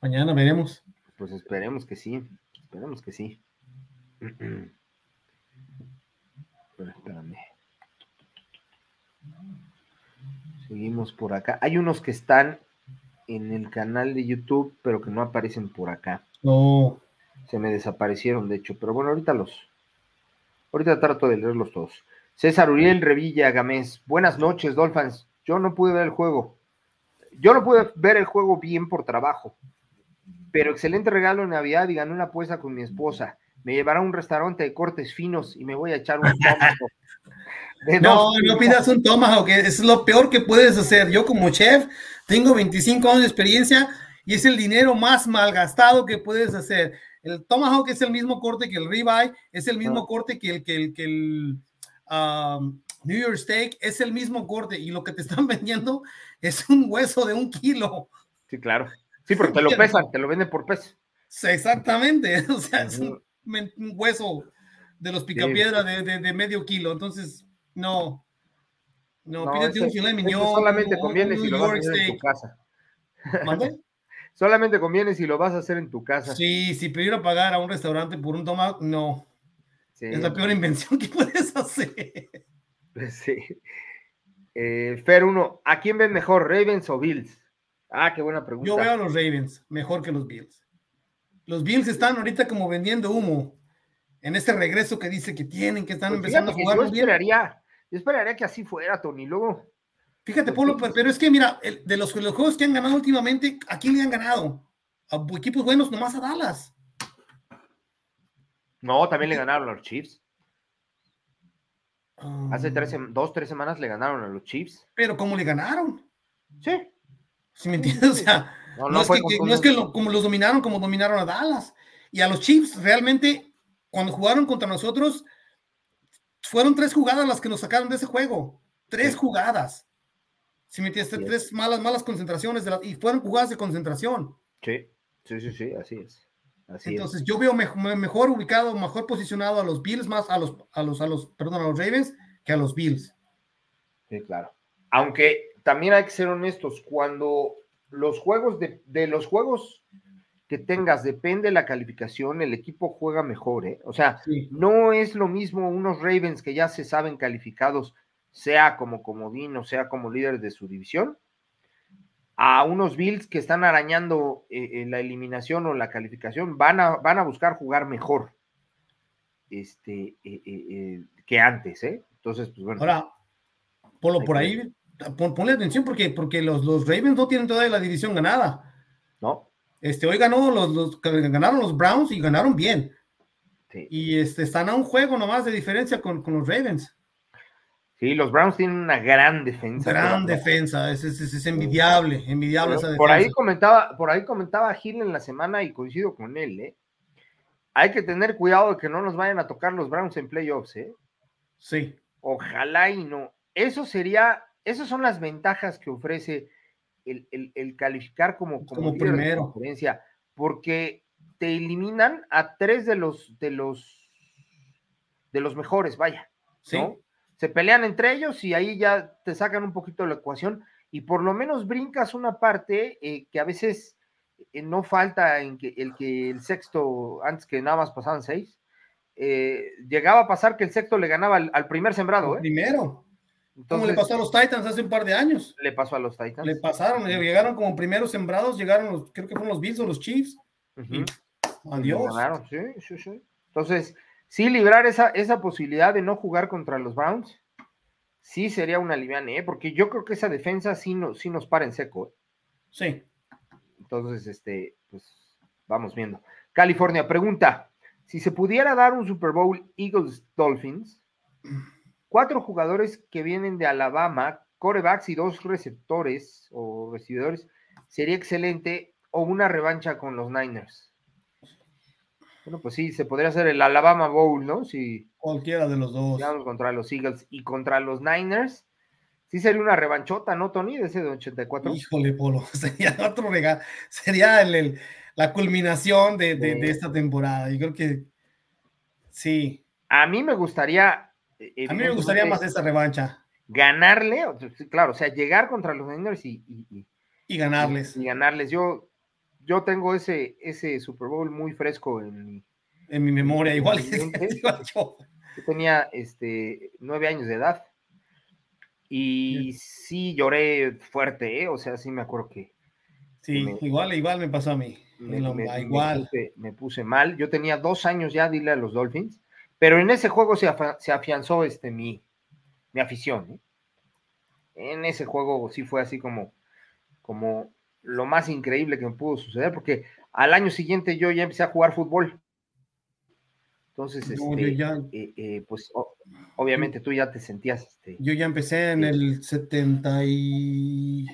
Mañana veremos. Pues esperemos que sí. Esperemos que sí. espérame. Seguimos por acá. Hay unos que están en el canal de YouTube, pero que no aparecen por acá. No. Se me desaparecieron, de hecho. Pero bueno, ahorita los. Ahorita trato de leerlos todos. César Uriel Revilla Gamés. Buenas noches, Dolphins. Yo no pude ver el juego. Yo no pude ver el juego bien por trabajo, pero excelente regalo en Navidad y gané una apuesta con mi esposa. Me llevará a un restaurante de cortes finos y me voy a echar un tomahawk. No, no pidas un tomahawk, es lo peor que puedes hacer. Yo como chef tengo 25 años de experiencia y es el dinero más malgastado que puedes hacer. El tomahawk es el mismo corte que el ribeye, es el mismo corte que el, que el, que el um, New York Steak, es el mismo corte y lo que te están vendiendo es un hueso de un kilo. Sí, claro. Sí, porque te lo pesan, te lo venden por peso. exactamente, o sea, es un, hueso de los picapiedras de, medio kilo, entonces, no. No, pídete un filet miñón. Solamente conviene si lo vas a hacer en tu casa. solamente conviene si lo vas a hacer en tu casa. Sí, si a pagar a un restaurante por un tomate, no. Es la peor invención que puedes hacer. Sí. Eh, Fer 1, ¿a quién ven mejor, Ravens o Bills? Ah, qué buena pregunta. Yo veo a los Ravens mejor que los Bills. Los Bills están ahorita como vendiendo humo en este regreso que dice que tienen, que están pues empezando a jugar. Yo esperaría, yo esperaría que así fuera, Tony. Luego. Fíjate, Polo, pero es que mira, de los, juegos que han ganado últimamente, ¿a quién le han ganado? A equipos buenos, nomás a Dallas. No, también le ganaron a los Chiefs. Hace tres, dos, tres semanas le ganaron a los Chiefs. Pero ¿cómo le ganaron? Sí. ¿Sí me entiendes? O sea, no, es, que, como los dominaron como dominaron a Dallas. Y a los Chiefs, realmente, cuando jugaron contra nosotros, fueron tres jugadas las que nos sacaron de ese juego. Tres jugadas. Si me entiendes, tres malas, malas concentraciones y fueron jugadas de concentración. Sí, sí, sí, sí, así es. Entonces yo veo mejor, ubicado, mejor posicionado a los Bills más a los, a los, a los, perdón, a los Ravens que a los Bills. Sí, claro. Aunque también hay que ser honestos, cuando los juegos de, los juegos que tengas depende de la calificación, el equipo juega mejor, ¿eh? O sea, no es lo mismo unos Ravens que ya se saben calificados, sea como comodín o sea como líder de su división, a unos Bills que están arañando eh, la eliminación o la calificación, van a, van a buscar jugar mejor este, eh, eh, que antes, ¿eh? Entonces, pues bueno. Ahora, Polo, por ahí, ponle atención porque, porque los, los Ravens no tienen todavía la división ganada. No. Este, hoy ganó los, los ganaron los Browns y ganaron bien. Y este, están a un juego nomás de diferencia con, con los Ravens. Sí, los Browns tienen una gran defensa. Gran defensa, es, es, envidiable, envidiable esa defensa. Por ahí comentaba, por ahí comentaba Gil en la semana y coincido con él, ¿eh? Hay que tener cuidado de que no nos vayan a tocar los Browns en playoffs, ¿eh? Sí. Ojalá y no. Eso sería, esas son las ventajas que ofrece el, calificar como, como, primero. porque te eliminan a tres de los de los de los mejores, vaya. Sí se pelean entre ellos y ahí ya te sacan un poquito de la ecuación y por lo menos brincas una parte eh, que a veces eh, no falta en que el que el sexto, antes que nada más pasaban seis, eh, llegaba a pasar que el sexto le ganaba al, primer sembrado. Primero. como le pasó a los Titans hace un par de años. Le pasó a los Titans. Le pasaron, llegaron como primeros sembrados, llegaron los, creo que fueron los Bills o los Chiefs. Adiós. sí, sí, sí. Entonces, sí librar esa, esa posibilidad de no jugar contra los Browns, sí sería una liviana, ¿eh? porque yo creo que esa defensa sí, no, sí nos para en seco. ¿eh? Sí. Entonces, este, pues vamos viendo. California, pregunta, si se pudiera dar un Super Bowl Eagles Dolphins, cuatro jugadores que vienen de Alabama, corebacks y dos receptores o recibidores, sería excelente o una revancha con los Niners. Bueno, pues sí, se podría hacer el Alabama Bowl, ¿no? Si cualquiera de los dos. Contra los Eagles y contra los Niners. Sí sería una revanchota, ¿no, Tony? De ese de 84. Híjole, Polo, sería otro regalo. Sería el, la culminación de, de, esta temporada. Yo creo que sí. A mí me gustaría. A mí me gustaría más esa revancha. Ganarle, claro, o sea, llegar contra los Niners y, y, ganarles. Y, ganarles. Yo, yo tengo ese, ese Super Bowl muy fresco en mi, en mi memoria, igual. yo. tenía este, nueve años de edad y sí lloré fuerte, ¿eh? o sea, sí me acuerdo que. Sí, igual, igual me pasó a mí. Me, igual. Me puse, mal. Yo tenía dos años ya, dile a los Dolphins, pero en ese juego se, se afianzó este, mi, mi afición. ¿eh? En ese juego sí fue así como, como lo más increíble que me pudo suceder, porque al año siguiente yo ya empecé a jugar fútbol. Entonces, este, eh, eh, pues obviamente tú ya te sentías. Este, yo ya empecé en el 70 y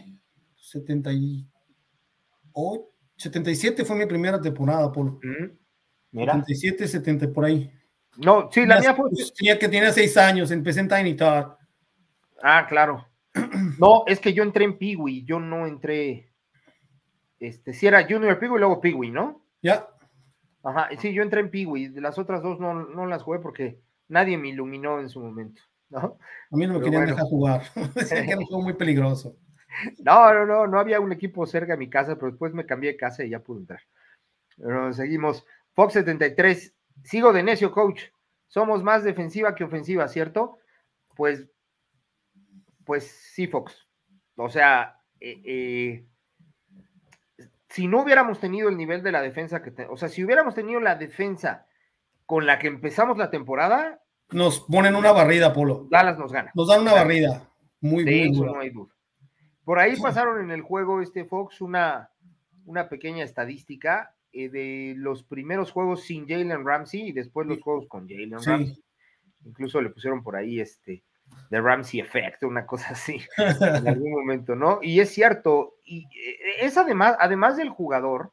78, 77 fue mi primera temporada, por 77, 70 por ahí. No, sí, la mía fue. Tenía que tenía seis años, empecé en Tiny Talk. Ah, claro. No, es que yo entré en Peewee, yo no entré. Este, si era Junior Peewee y luego Peewee, ¿no? Ya. Ajá, sí, yo entré en Peewee, las otras dos no, no las jugué porque nadie me iluminó en su momento, ¿no? A mí no me querían dejar jugar, decían que era un juego muy peligroso. No, no, no, no había un equipo cerca de mi casa, pero después me cambié de casa y ya pude entrar. Pero seguimos. Fox 73, sigo de necio, coach. Somos más defensiva que ofensiva, ¿cierto? Pues, pues sí, Fox. O sea, eh, eh si no hubiéramos tenido el nivel de la defensa que, o sea, si hubiéramos tenido la defensa con la que empezamos la temporada, nos ponen una barrida, Polo. Dallas nos gana. Nos dan una barrida. Muy, bien. no hay duda. Por ahí pasaron en el juego este Fox una, una pequeña estadística eh, de los primeros juegos sin Jalen Ramsey y después los juegos con Jalen Ramsey. Incluso le pusieron por ahí este The Ramsey Effect, una cosa así, en algún momento, ¿no? Y es cierto, y eh, es además, además del jugador,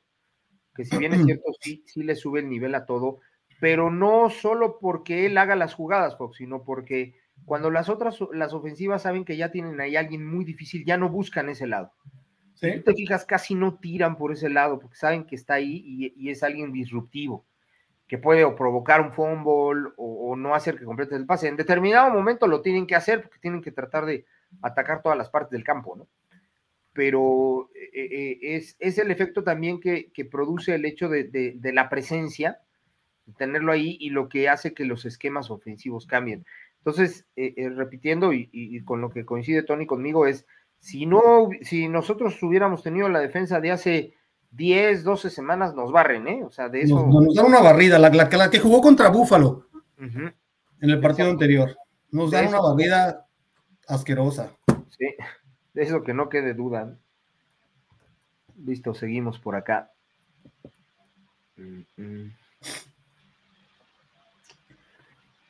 que si bien es cierto, sí, sí le sube el nivel a todo, pero no solo porque él haga las jugadas, Fox, sino porque cuando las otras, las ofensivas saben que ya tienen ahí alguien muy difícil, ya no buscan ese lado. Si tú te fijas, casi no tiran por ese lado, porque saben que está ahí y es alguien disruptivo que puede provocar un fumble o, no hacer que complete el pase. En determinado momento lo tienen que hacer porque tienen que tratar de atacar todas las partes del campo, ¿no? Pero eh, eh, es, es, el efecto también que, produce el hecho de, la presencia, tenerlo ahí y lo que hace que los esquemas ofensivos cambien. Entonces, eh, repitiendo y, y, con lo que coincide Tony conmigo es, si no, si nosotros hubiéramos tenido la defensa de hace 10, 12 semanas nos barren, ¿eh? O sea, de eso. Nos, dan una barrida, la, la, que jugó contra Búfalo en el partido anterior. Nos dan una barrida asquerosa. Sí, de eso que no quede duda. Listo, seguimos por acá.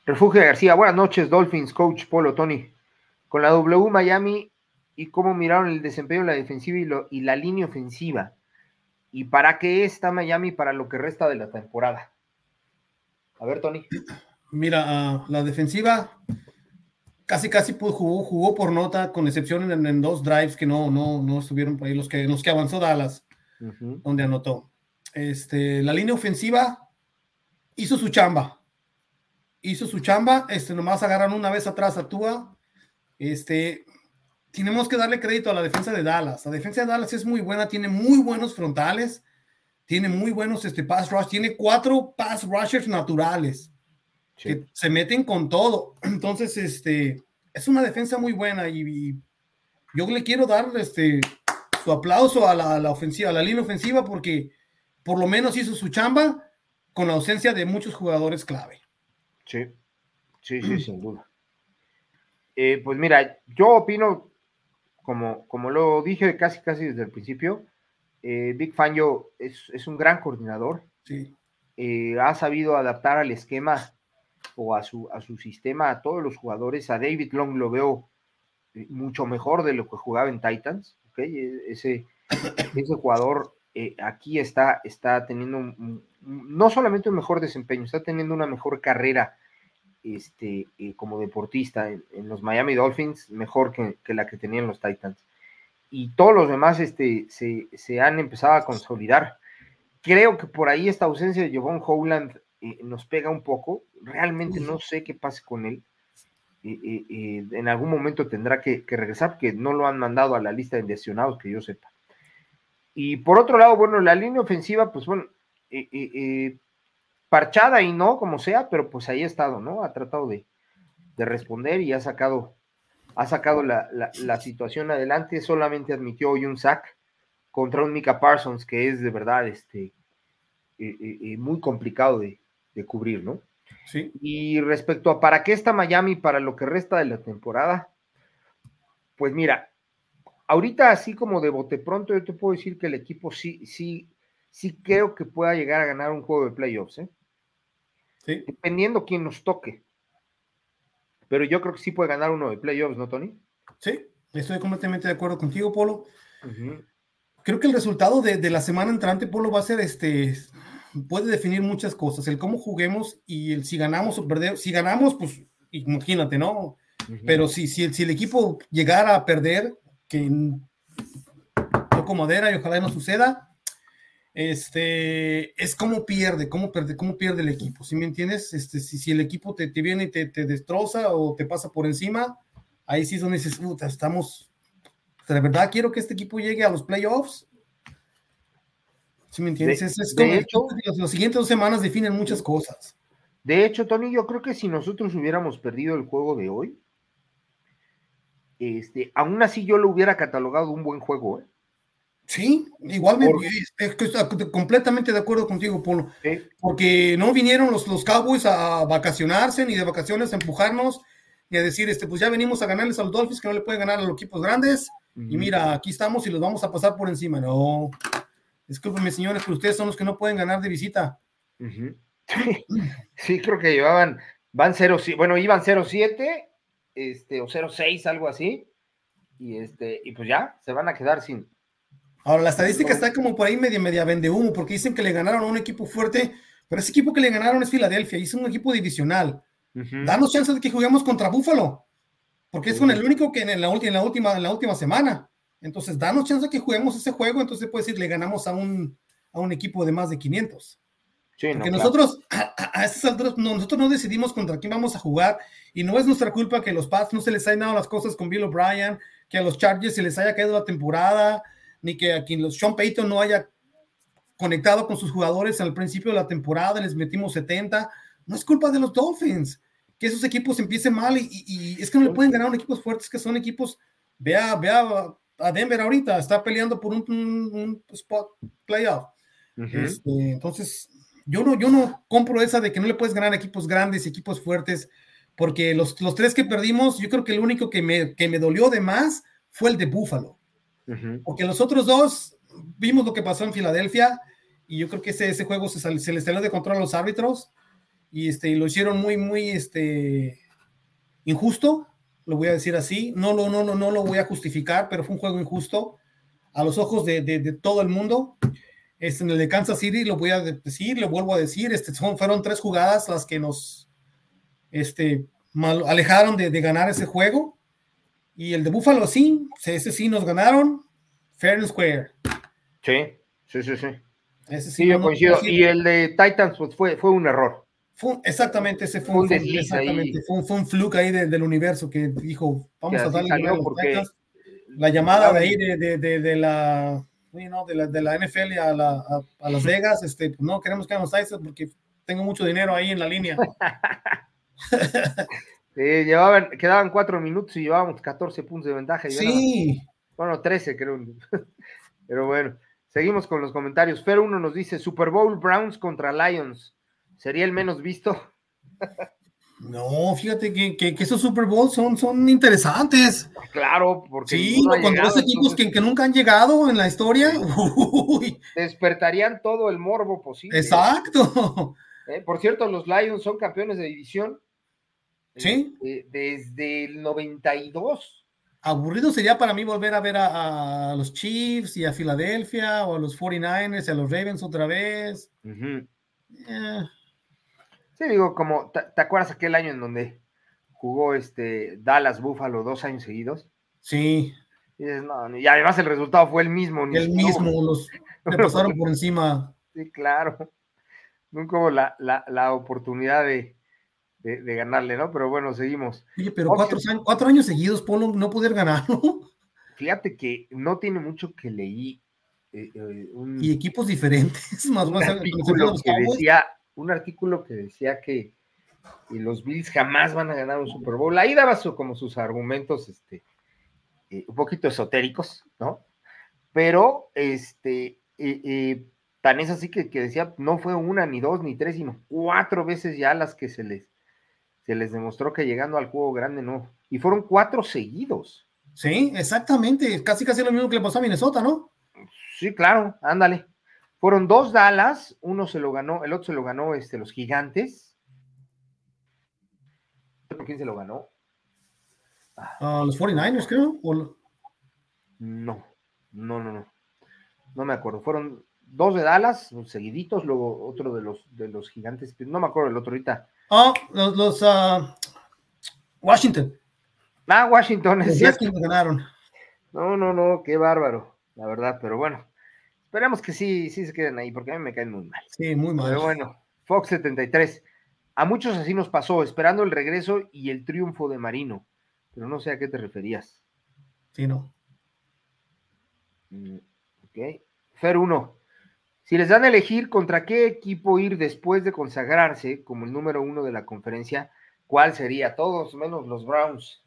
Refugio García, buenas noches, Dolphins, coach Polo, Tony. Con la W Miami y cómo miraron el desempeño de la defensiva y, lo, y la línea ofensiva ¿Y para qué está Miami para lo que resta de la temporada? A ver, Tony. Mira, ah, la defensiva casi casi jugó, jugó por nota, con excepción en, dos drives que no, no, no estuvieron por ahí, los que, los que avanzó Dallas, donde anotó. Este, la línea ofensiva hizo su chamba. Hizo su chamba, este, nomás agarran una vez atrás a Tua. Este, tenemos que darle crédito a la defensa de Dallas. La defensa de Dallas es muy buena, tiene muy buenos frontales, tiene muy buenos este, pass rush, tiene cuatro pass rushers naturales que se meten con todo. Entonces, este, es una defensa muy buena y, yo le quiero dar este, su aplauso a la, ofensiva, a la línea ofensiva, porque por lo menos hizo su chamba con la ausencia de muchos jugadores clave. Sí, sí, sí, sin duda. Eh, pues mira, yo opino como, como lo dije casi casi desde el principio, eh, Big Fangio es, es, un gran coordinador. Sí. Eh, ha sabido adaptar al esquema o a su, a su sistema a todos los jugadores. A David Long lo veo eh, mucho mejor de lo que jugaba en Titans. ¿okay? E, ese, ese jugador eh, aquí está, está teniendo no solamente un mejor desempeño, está teniendo una mejor carrera este, eh, como deportista en, los Miami Dolphins, mejor que, la que tenían los Titans. Y todos los demás este, se, han empezado a consolidar. Creo que por ahí esta ausencia de Jovon Howland eh, nos pega un poco. Realmente no sé qué pase con él. en algún momento tendrá que, que, regresar porque no lo han mandado a la lista de lesionados que yo sepa. Y por otro lado, bueno, la línea ofensiva, pues bueno, parchada y no, como sea, pero pues ahí ha estado, ¿no? Ha tratado de, responder y ha sacado, ha sacado la, situación adelante. Solamente admitió hoy un sack contra un Mika Parsons que es de verdad este, muy complicado de, cubrir, ¿no? Sí. Y respecto a para qué está Miami para lo que resta de la temporada, pues mira, ahorita así como de bote pronto yo te puedo decir que el equipo sí, sí, sí creo que pueda llegar a ganar un juego de playoffs, ¿eh? Dependiendo quién nos toque. Pero yo creo que sí puede ganar uno de playoffs, ¿no, Tony? Sí, estoy completamente de acuerdo contigo, Polo. Creo que el resultado de, la semana entrante, Polo, va a ser este. Puede definir muchas cosas, el cómo juguemos y el si ganamos o perdemos. Si ganamos, pues imagínate, ¿no? Pero si, si, si el equipo llegara a perder, que toco madera y ojalá no suceda, este, es como pierde, cómo pierde, cómo pierde el equipo, ¿sí me entiendes? Este, si, si el equipo te, te viene y te, te, destroza o te pasa por encima, ahí sí es donde dices, estamos, de verdad quiero que este equipo llegue a los playoffs. ¿Sí me entiendes? es, como, hecho, las siguientes dos semanas definen muchas cosas. De hecho, Tony, yo creo que si nosotros hubiéramos perdido el juego de hoy, este, aún así yo lo hubiera catalogado un buen juego, ¿eh? Sí, igualmente, estoy completamente de acuerdo contigo, Polo. Porque no vinieron los, los Cowboys a vacacionarse, ni de vacaciones a empujarnos, ni a decir, este, pues ya venimos a ganarles a los Dolphins, que no le pueden ganar a los equipos grandes, y mira, aquí estamos y los vamos a pasar por encima. No, discúlpenme, señores, pero ustedes son los que no pueden ganar de visita. sí, creo que llevaban, van 0, bueno, iban 0-7, este, o 0-6, algo así, y este, y pues ya, se van a quedar sin, Ahora, la estadística está como por ahí media, media vende humo, porque dicen que le ganaron a un equipo fuerte, pero ese equipo que le ganaron es Filadelfia, y es un equipo divisional. Danos chance de que juguemos contra Búfalo, porque es con el único que en la, en la, última, en la última semana. Entonces, danos chance de que juguemos ese juego, entonces puede decir, le ganamos a un, a un equipo de más de 500. porque nosotros, a, estas alturas, nosotros no decidimos contra quién vamos a jugar, y no es nuestra culpa que los Pats no se les hayan dado las cosas con Bill O'Brien, que a los Chargers se les haya caído la temporada, ni que aquí los Sean Payton no haya conectado con sus jugadores al principio de la temporada, les metimos 70. No es culpa de los Dolphins que esos equipos empiecen mal y, es que no le pueden ganar a equipos fuertes que son equipos. Vea, vea a Denver ahorita, está peleando por un, spot playoff. Este, entonces, yo no, yo no compro esa de que no le puedes ganar a equipos grandes y equipos fuertes, porque los, los tres que perdimos, yo creo que el único que me, que me dolió de más fue el de Buffalo. Porque los otros dos vimos lo que pasó en Filadelfia y yo creo que ese, ese juego se, se les salió de control a los árbitros y este, lo hicieron muy, muy este, injusto, lo voy a decir así. No, no, no, no, no lo voy a justificar, pero fue un juego injusto a los ojos de, de, todo el mundo. Este, en el de Kansas City, lo voy a decir, lo vuelvo a decir, este, son, fueron tres jugadas las que nos este, mal, alejaron de, de ganar ese juego. Y el de Buffalo sí, ese sí nos ganaron, fair and square. Sí, sí, sí, sí. Ese sí, yo coincido. Y el de Titans pues, fue, fue un error. exactamente, ese fue un, exactamente, fue un, fue un, fluke ahí del universo que dijo, vamos a darle a porque... La llamada de ahí de, de, de, de la, de, la, de la NFL a, la, a, Las Vegas, este, no queremos que los Titans porque tengo mucho dinero ahí en la línea. llevaban, quedaban cuatro minutos y llevábamos 14 puntos de ventaja. sí. bueno, 13 creo. Pero bueno, seguimos con los comentarios. Fer uno nos dice, Super Bowl Browns contra Lions. ¿Sería el menos visto? No, fíjate que, que, esos Super Bowls son, son interesantes. Claro, porque. Sí, cuando dos equipos que, nunca han llegado en la historia. Despertarían todo el morbo posible. Exacto. Eh, por cierto, los Lions son campeones de división Sí. Desde, el 92. aburrido sería para mí volver a ver a, los Chiefs y a Filadelfia o a los 49ers y a los Ravens otra vez. Eh. Sí, digo, como, ¿te, acuerdas aquel año en donde jugó este Dallas Buffalo dos años seguidos? Sí. Y, además el resultado fue el mismo. El mismo, los le pasaron por encima. Sí, claro. Nunca hubo la, la oportunidad de, de, ganarle, ¿no? Pero bueno, seguimos. Oye, pero cuatro, cuatro, años seguidos, Polo, no poder ganar, Fíjate que no tiene mucho que leí. Eh, eh, y equipos diferentes, más un artículo que decía, un artículo que decía que los Bills jamás van a ganar un Super Bowl. Ahí daba su, como sus argumentos, este, eh, un poquito esotéricos, ¿no? Pero, este, tan es así que, que, decía, no fue una, ni dos, ni tres, sino cuatro veces ya las que se les se les demostró que llegando al juego grande no. Y fueron cuatro seguidos. Sí, exactamente. Casi casi lo mismo que le pasó a Minnesota, ¿no? Sí, claro, ándale. Fueron dos Dallas, uno se lo ganó, el otro se lo ganó este, los gigantes. ¿Quién se lo ganó? Ah, los 49ers, creo. No, no, no, no. No me acuerdo. Fueron dos de Dallas, seguiditos, luego otro de los de los gigantes. No me acuerdo el otro ahorita. Oh, los, los uh, Washington. Ah, Washington, es cierto. ganaron. No, no, no, qué bárbaro, la verdad, pero bueno. Esperemos que sí, sí se queden ahí, porque a mí me caen muy mal. Sí, muy mal. Pero bueno, Fox 73. A muchos así nos pasó, esperando el regreso y el triunfo de Marino. Pero no sé a qué te referías. Sí, no. Mm, ok. Fer 1. Si les dan a elegir contra qué equipo ir después de consagrarse como el número uno de la conferencia, ¿cuál sería? Todos menos los Browns.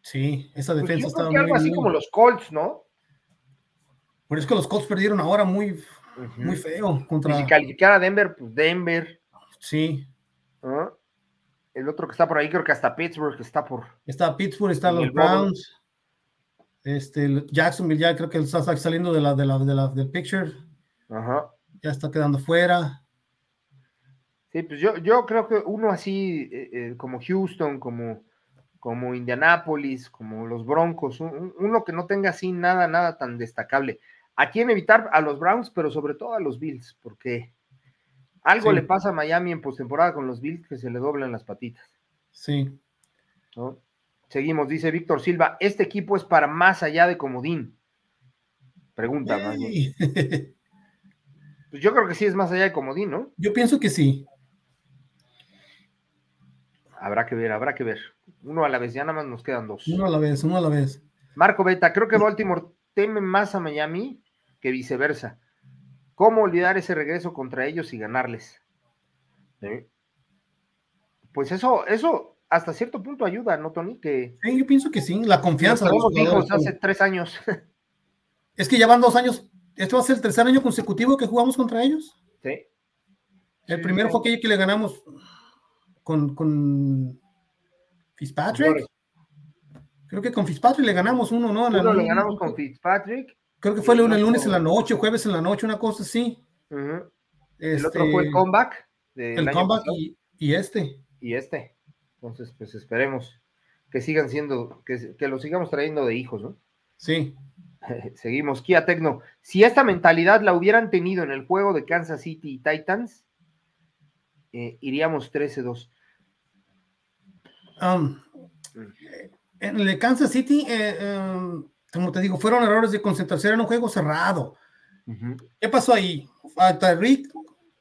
Sí, esa pues defensa estaba muy algo así como los Colts, ¿no? Pero es que los Colts perdieron ahora muy, muy feo contra. Y si calificar a Denver, pues Denver. Sí. El otro que está por ahí, creo que hasta Pittsburgh está por. Está Pittsburgh, están los Browns. Este, Jacksonville ya creo que está saliendo de la, de la, de la del picture. Ajá. Ya está quedando fuera. Sí, pues yo, yo creo que uno así eh, eh, como Houston, como, como Indianapolis, como los Broncos, uno que no tenga así nada, nada tan destacable. ¿A quién evitar? A los Browns, pero sobre todo a los Bills, porque algo le pasa a Miami en postemporada con los Bills que se le doblan las patitas. Sí. Seguimos, dice Víctor Silva, este equipo es para más allá de comodín. Pregunta, Pues yo creo que sí es más allá de comodín, ¿no? Yo pienso que sí. Habrá que ver, habrá que ver. Uno a la vez, ya nada más nos quedan dos. Uno a la vez, uno a la vez. Marco Beta, creo que Baltimore teme más a Miami que viceversa. ¿Cómo olvidar ese regreso contra ellos y ganarles? Pues eso, eso hasta cierto punto ayuda, ¿no, Tony? Que sí, yo pienso que sí, la confianza. Como hace tres años. Es que ya van dos años ¿Este va a ser el tercer año consecutivo que jugamos contra ellos? Sí. El primero fue aquello que le ganamos con, con Fitzpatrick. Creo que con Fitzpatrick le ganamos uno, ¿no? Uno le ganamos con Fitzpatrick. Creo que fue el, lunes en la noche, jueves en la noche, una cosa así. el otro fue el este, comeback. el comeback y, y, este. Y este. Entonces, pues esperemos que sigan siendo, que, que lo sigamos trayendo de hijos, ¿no? Sí. Seguimos, Kia Tecno. Si esta mentalidad la hubieran tenido en el juego de Kansas City y Titans, eh, iríamos 13-2. Um, en el de Kansas City, eh, um, como te digo, fueron errores de concentración en un juego cerrado. ¿Qué pasó ahí? Rick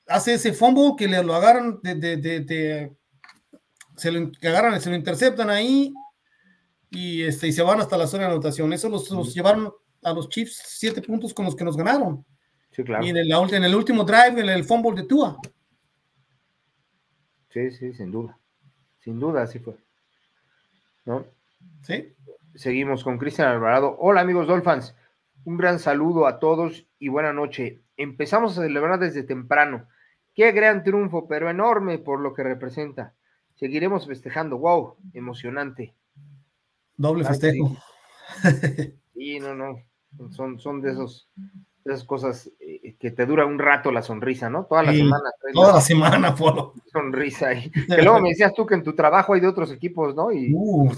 hace ese fumble que le lo agarran de, se lo agarran, se lo interceptan ahí y, este, y se van hasta la zona de anotación. Eso los llevaron a los Chiefs siete puntos con los que nos ganaron. Sí, claro. Y en el, en el último drive, en el fumble de Tua. Sí, sí, sin duda. Sin duda, así fue. ¿No? Sí. Seguimos con Cristian Alvarado. Hola, amigos Dolphins. Un gran saludo a todos y buena noche. Empezamos a celebrar desde temprano. Qué gran triunfo, pero enorme por lo que representa. Seguiremos festejando. ¡Wow! Emocionante. Doble festejo. Sí, no, no son, son de, esos, esas cosas eh, que te dura un rato la sonrisa, ¿no? Toda la semana. Toda la, semana, Polo. Sonrisa ahí. Que luego me decías tú que en tu trabajo hay de otros equipos, ¿no? Y uh.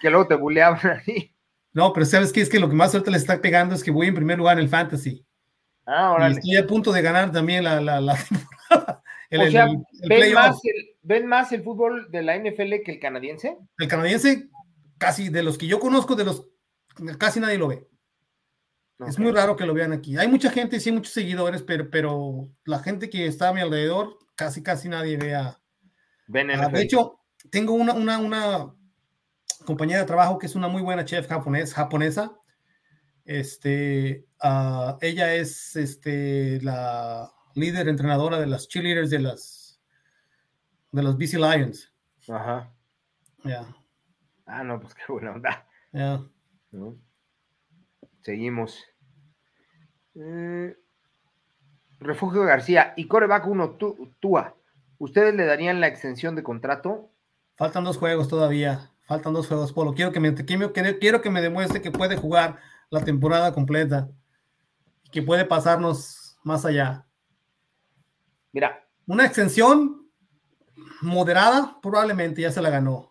que luego te buleaban ahí. No, pero ¿sabes qué? Es que lo que más suerte le está pegando es que voy en primer lugar en el Fantasy. Ah, Y estoy a punto de ganar también la, la, temporada. o sea, ¿ven, más el, ¿ven más el fútbol de la NFL que el canadiense? El canadiense, casi de los que yo conozco, de los casi nadie lo ve. Es muy raro que lo vean aquí. Hay mucha gente, sí, muchos seguidores, pero, pero la gente que está a mi alrededor, casi, casi nadie vea. Ven ah, de hecho, tengo una, una, una compañera de trabajo que es una muy buena chef japonés, japonesa. Este, uh, ella es este, la líder entrenadora de las cheerleaders de las de los BC Lions. Ajá. Ya. Ah, no, pues qué buena onda. Ya. Seguimos. Eh, Refugio García y Coreback 1, Tua. ¿Ustedes le darían la extensión de contrato? Faltan dos juegos todavía. Faltan dos juegos, Polo. Quiero que me, quiero que me demuestre que puede jugar la temporada completa. Y que puede pasarnos más allá. Mira. Una extensión moderada, probablemente ya se la ganó.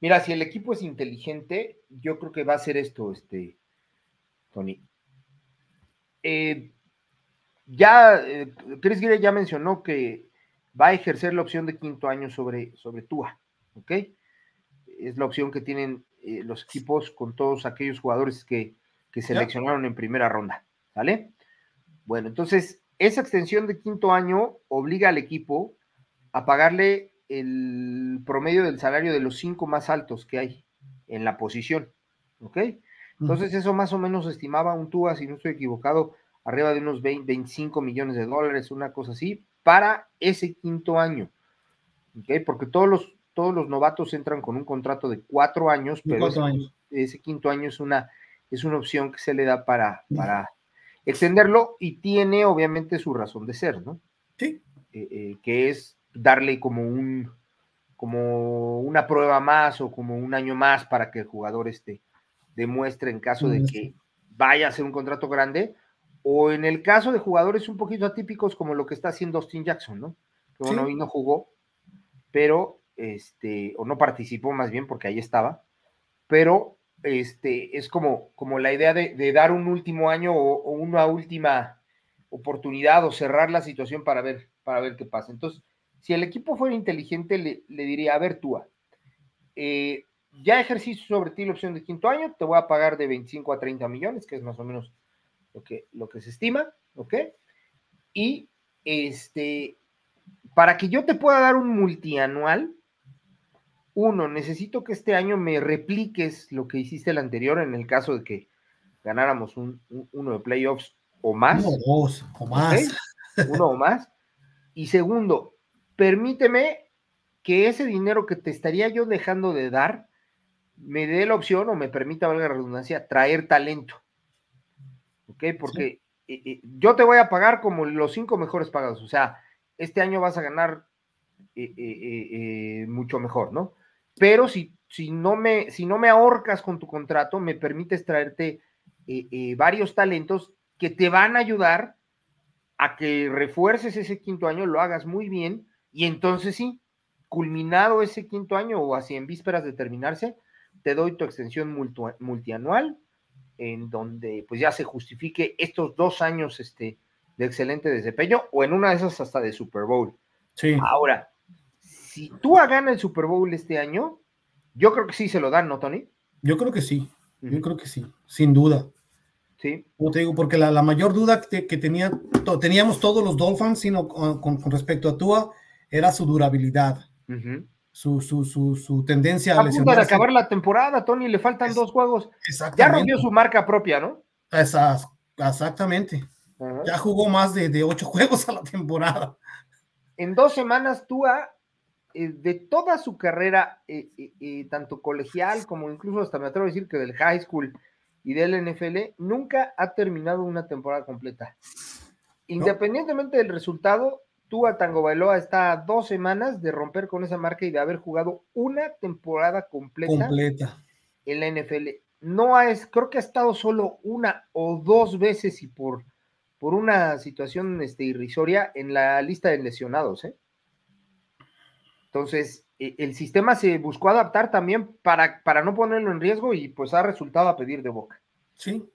Mira, si el equipo es inteligente, yo creo que va a ser esto, este, Tony. Eh, ya, eh, Chris Gire ya mencionó que va a ejercer la opción de quinto año sobre, sobre Tua, ¿ok? Es la opción que tienen eh, los equipos con todos aquellos jugadores que, que seleccionaron en primera ronda, ¿vale? Bueno, entonces, esa extensión de quinto año obliga al equipo a pagarle el promedio del salario de los cinco más altos que hay en la posición, ¿ok? Entonces, eso más o menos estimaba un Tua, si no estoy equivocado, arriba de unos 20, 25 millones de dólares, una cosa así, para ese quinto año. ¿okay? Porque todos los, todos los novatos entran con un contrato de cuatro años, pero ese, quinto año es una, es una opción que se le da para, para extenderlo y tiene obviamente su razón de ser, ¿no? Sí. Eh, eh, que es darle como un como una prueba más o como un año más para que el jugador esté demuestre en caso de que vaya a ser un contrato grande, o en el caso de jugadores un poquito atípicos como lo que está haciendo Austin Jackson, ¿no? Que bueno, hoy no jugó, pero este, o no participó más bien porque ahí estaba, pero este, es como, como la idea de, dar un último año o, una última oportunidad o cerrar la situación para ver, para ver qué pasa. Entonces, si el equipo fuera inteligente, le, diría, a ver, Túa, eh, ya ejercicio sobre ti la opción de quinto año, te voy a pagar de 25 a 30 millones, que es más o menos lo que, lo que se estima, ¿ok? Y este, para que yo te pueda dar un multianual, uno, necesito que este año me repliques lo que hiciste el anterior en el caso de que ganáramos un, uno de playoffs o más. Uno o dos, o más. Uno o más. Y segundo, permíteme que ese dinero que te estaría yo dejando de dar, me dé la opción o me permita, valga la redundancia, traer talento. ¿Ok? Porque eh, eh, yo te voy a pagar como los cinco mejores pagados. O sea, este año vas a ganar eh, mucho mejor, ¿no? Pero si, si, no me, si no me ahorcas con tu contrato, me permites traerte varios talentos que te van a ayudar a que refuerces ese quinto año, lo hagas muy bien y entonces sí, culminado ese quinto año o así en vísperas de terminarse, te doy tu extensión multianual, en donde pues ya se justifique estos dos años este, de excelente desempeño, o en una de esas hasta de Super Bowl. Sí. Ahora, si tú ganas el Super Bowl este año, yo creo que sí se lo dan, ¿no, Tony? Yo creo que sí, yo creo que sí, sin duda. Sí. Como te digo, porque la, mayor duda que, tenía, teníamos todos los Dolphins, sino con, respecto a Tua, era su durabilidad su, su, su, su tendencia a, a acabar la temporada, Tony, le faltan dos juegos. Ya rompió su marca propia, ¿no? exactamente. Ya jugó más de, ocho juegos a la temporada. En dos semanas, Tua, eh, de toda su carrera, eh, eh, tanto colegial como incluso hasta me atrevo a decir que del high school y del NFL, nunca ha terminado una temporada completa. Independientemente del resultado, Tua Tango Bailoa está a dos semanas de romper con esa marca y de haber jugado una temporada completa, en la NFL. No ha, creo que ha estado solo una o dos veces y por, por una situación este, irrisoria en la lista de lesionados. ¿eh? Entonces, e, el sistema se buscó adaptar también para, para no ponerlo en riesgo y pues ha resultado a pedir de boca. Sí.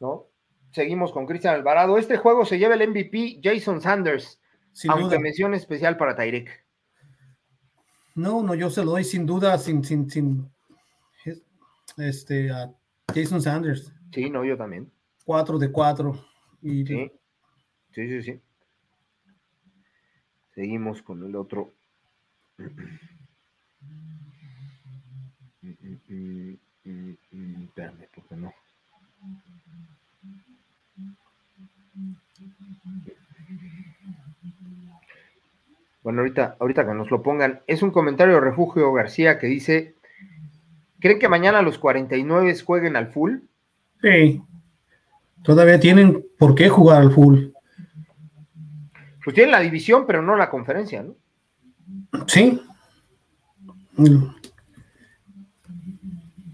¿No? Seguimos con Cristian Alvarado. Este juego se lleva el MVP Jason Sanders, sin aunque mención especial para Tyrek. No, no, yo se lo doy sin duda, sin, sin, sin este, a Jason Sanders. Sí, no, yo también. Cuatro de cuatro. Y... Sí, sí, sí, sí. Seguimos con el otro. Espérame, porque no. Bueno, ahorita, ahorita que nos lo pongan, es un comentario de Refugio García que dice: ¿Creen que mañana los 49 jueguen al full? Sí. Todavía tienen por qué jugar al full. Pues tienen la división, pero no la conferencia, ¿no? Sí.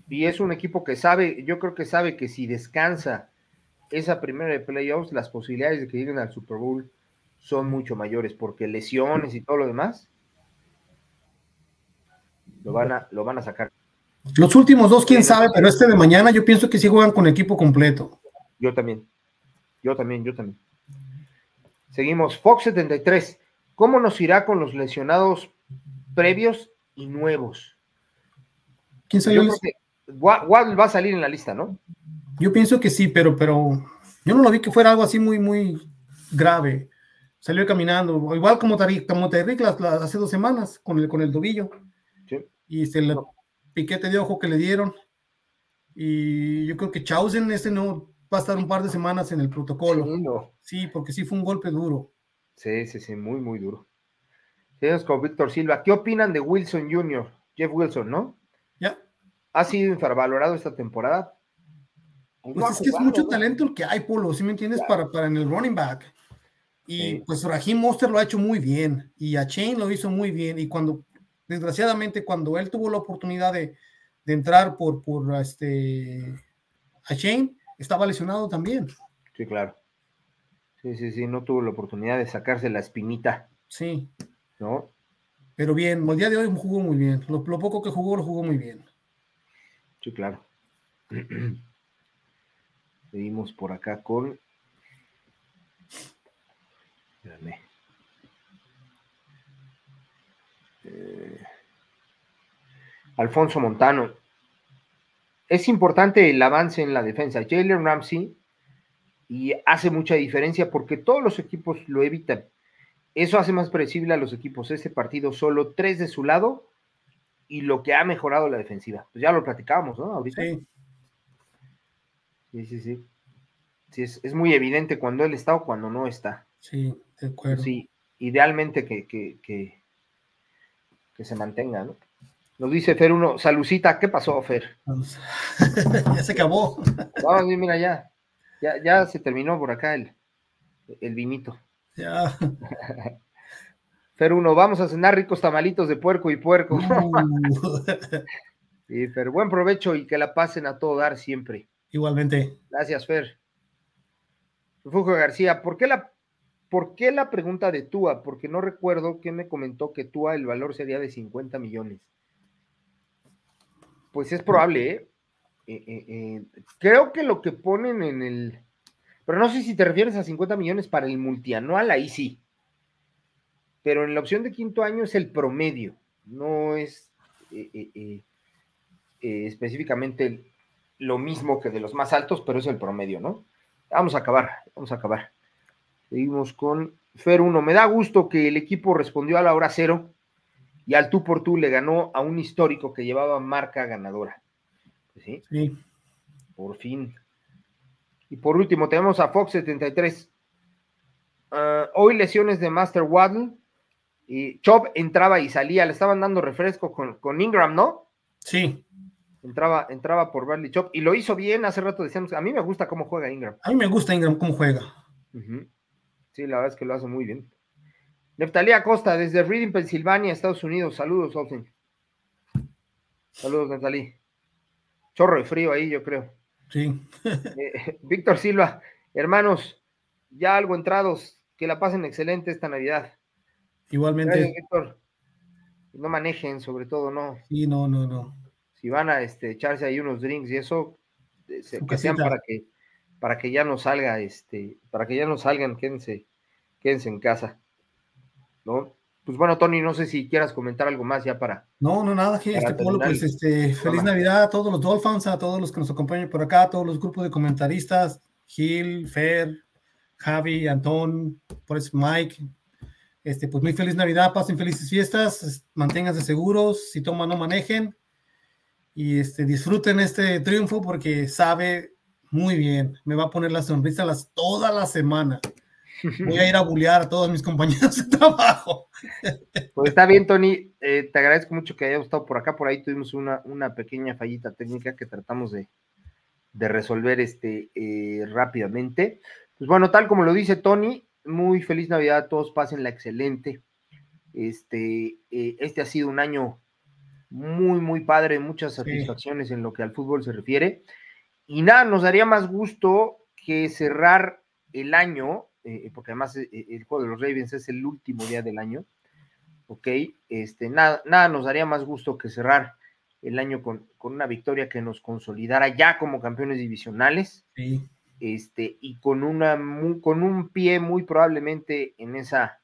Y es un equipo que sabe, yo creo que sabe que si descansa esa primera de playoffs, las posibilidades de que lleguen al Super Bowl son mucho mayores, porque lesiones y todo lo demás lo van a, lo van a sacar. Los últimos dos, quién sabe, pero este de mañana yo pienso que sí juegan con equipo completo. Yo también. Yo también, yo también. Seguimos. Fox 73. ¿Cómo nos irá con los lesionados previos y nuevos? ¿Quién salió? Waddle va a salir en la lista, ¿no? Yo pienso que sí, pero, pero yo no lo vi que fuera algo así muy, muy grave. Salió caminando, igual como, como hace dos semanas con el, con el tobillo. Sí. Y se le piquete de ojo que le dieron. Y yo creo que Chausen ese no va a estar un par de semanas en el protocolo. Sí, porque sí fue un golpe duro. Sí, sí, sí, muy, muy duro. Seguimos con Víctor Silva. ¿Qué opinan de Wilson Jr., Jeff Wilson, no? Ya. ¿Ha sido infravalorado esta temporada? Pues es que es mucho talento el que hay, Polo, ¿sí me entiendes? Para, para en el running back. Y pues Raheem Monster lo ha hecho muy bien. Y a Chain lo hizo muy bien. Y cuando desgraciadamente, cuando él tuvo la oportunidad de, entrar por, por este, a Shane, estaba lesionado también. Sí, claro. Sí, sí, sí, no tuvo la oportunidad de sacarse la espinita. Sí. ¿No? Pero bien, el día de hoy jugó muy bien. Lo, poco que jugó, lo jugó muy bien. Sí, claro. Seguimos por acá con. Espérame. Eh, Alfonso Montano. Es importante el avance en la defensa. Jalen Ramsey y hace mucha diferencia porque todos los equipos lo evitan. Eso hace más predecible a los equipos. Este partido solo tres de su lado y lo que ha mejorado la defensiva. Pues ya lo platicábamos, ¿no? Ahorita. Sí. Sí, sí, sí. sí es, muy evidente cuando él está o cuando no está. Sí, de acuerdo. Sí, idealmente que, que que se mantenga, ¿no? Nos dice Fer uno, Salucita, ¿qué pasó, Fer? ya se acabó. Vamos, mira, ya, ya, ya se terminó por acá el, el vinito. Ya. Fer uno, vamos a cenar ricos tamalitos de puerco y puerco. Uh. sí, Fer, buen provecho y que la pasen a todo dar siempre. Igualmente. Gracias, Fer. Refugio García, ¿por qué la ¿Por qué la pregunta de Tua? Porque no recuerdo que me comentó que Tua el valor sería de 50 millones. Pues es probable, ¿eh? Eh, ¿eh? creo que lo que ponen en el. Pero no sé si te refieres a 50 millones para el multianual, ahí sí. Pero en la opción de quinto año es el promedio, no es eh, específicamente lo mismo que de los más altos, pero es el promedio, ¿no? Vamos a acabar, vamos a acabar. Seguimos con Fer 1. Me da gusto que el equipo respondió a la hora cero y al tú por tú le ganó a un histórico que llevaba marca ganadora. ¿Sí? Sí. Por fin. Y por último, tenemos a Fox 73. Ah, hoy lesiones de Master Waddle. Y Chop entraba y salía, le estaban dando refresco con, Ingram, ¿no? Sí. Entraba, entraba por Bradley Chop y lo hizo bien. Hace rato decíamos, a mí me gusta cómo juega Ingram. A mí me gusta Ingram cómo juega. Sí, la verdad es que lo hace muy bien. Neftalía Costa, desde Reading, Pensilvania, Estados Unidos. Saludos, Austin. Saludos, Neftalí. Chorro de frío ahí, yo creo. Sí. Eh, Víctor Silva, hermanos, ya algo entrados, que la pasen excelente esta Navidad. Igualmente. No manejen, sobre todo, no. Sí, no, no, no. Si van a este, echarse ahí unos drinks y eso, eh, que sean para que, para que ya no salga, este, para que ya no salgan, quédense, quédense en casa. ¿No? Pues bueno, Tony, no sé si quieras comentar algo más ya para. No, no, nada, este, Polo, pues este, feliz Navidad a todos los Dolphins, a todos los que nos acompañan por acá, a todos los grupos de comentaristas, Gil, Fer, Javi, Antón, por eso Mike. Este, pues muy feliz Navidad, pasen felices fiestas, manténganse seguros, si toman no manejen y este, disfruten este triunfo porque sabe muy bien, me va a poner la sonrisa las, toda la semana. Voy a ir a bullear a todos mis compañeros de trabajo. Pues está bien, Tony. Eh, te agradezco mucho que hayas estado por acá. Por ahí tuvimos una, una pequeña fallita técnica que tratamos de, de resolver este, eh, rápidamente. Pues bueno, tal como lo dice Tony, muy feliz Navidad a todos, pasen la excelente. Este, eh, este ha sido un año muy, muy padre, muchas satisfacciones en lo que al fútbol se refiere. Y nada, nos daría más gusto que cerrar el año, eh, porque además el juego de los Ravens es el último día del año, ¿ok? Este, nada, nada nos daría más gusto que cerrar el año con, una victoria que nos consolidara ya como campeones divisionales. Este, y con, una, con un pie muy probablemente en esa,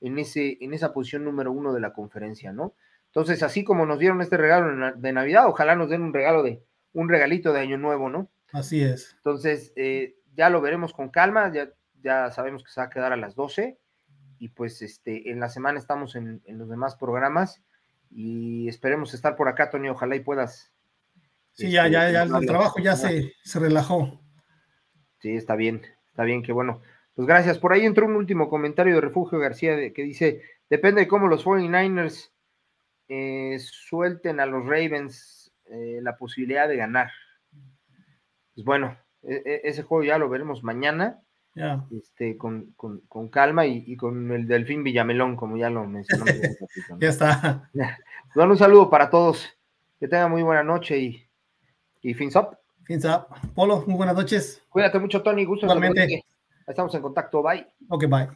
en, ese, en esa posición número uno de la conferencia, ¿no? Entonces, así como nos dieron este regalo de Navidad, ojalá nos den un regalo de, un regalito de Año Nuevo, ¿no? Así es. Entonces, eh, ya lo veremos con calma, ya, ya sabemos que se va a quedar a las 12 y pues este, en la semana estamos en, en los demás programas y esperemos estar por acá, Tony, ojalá y puedas. Sí, ya, ya, ya, el trabajo ya se, se relajó. Sí, está bien, está bien, que bueno. Pues gracias. Por ahí entró un último comentario de Refugio García de, que dice, depende de cómo los 49ers eh, suelten a los Ravens eh, la posibilidad de ganar. Pues bueno, e, e, ese juego ya lo veremos mañana. Este, con, calma y, con el Delfín Villamelón, como ya lo mencionamos. ya está. Bueno, un saludo para todos. Que tengan muy buena noche y, y fins up. Fins up. Polo, muy buenas noches. Cuídate mucho, Tony. Gusto. Estamos en contacto. Bye. Ok, bye.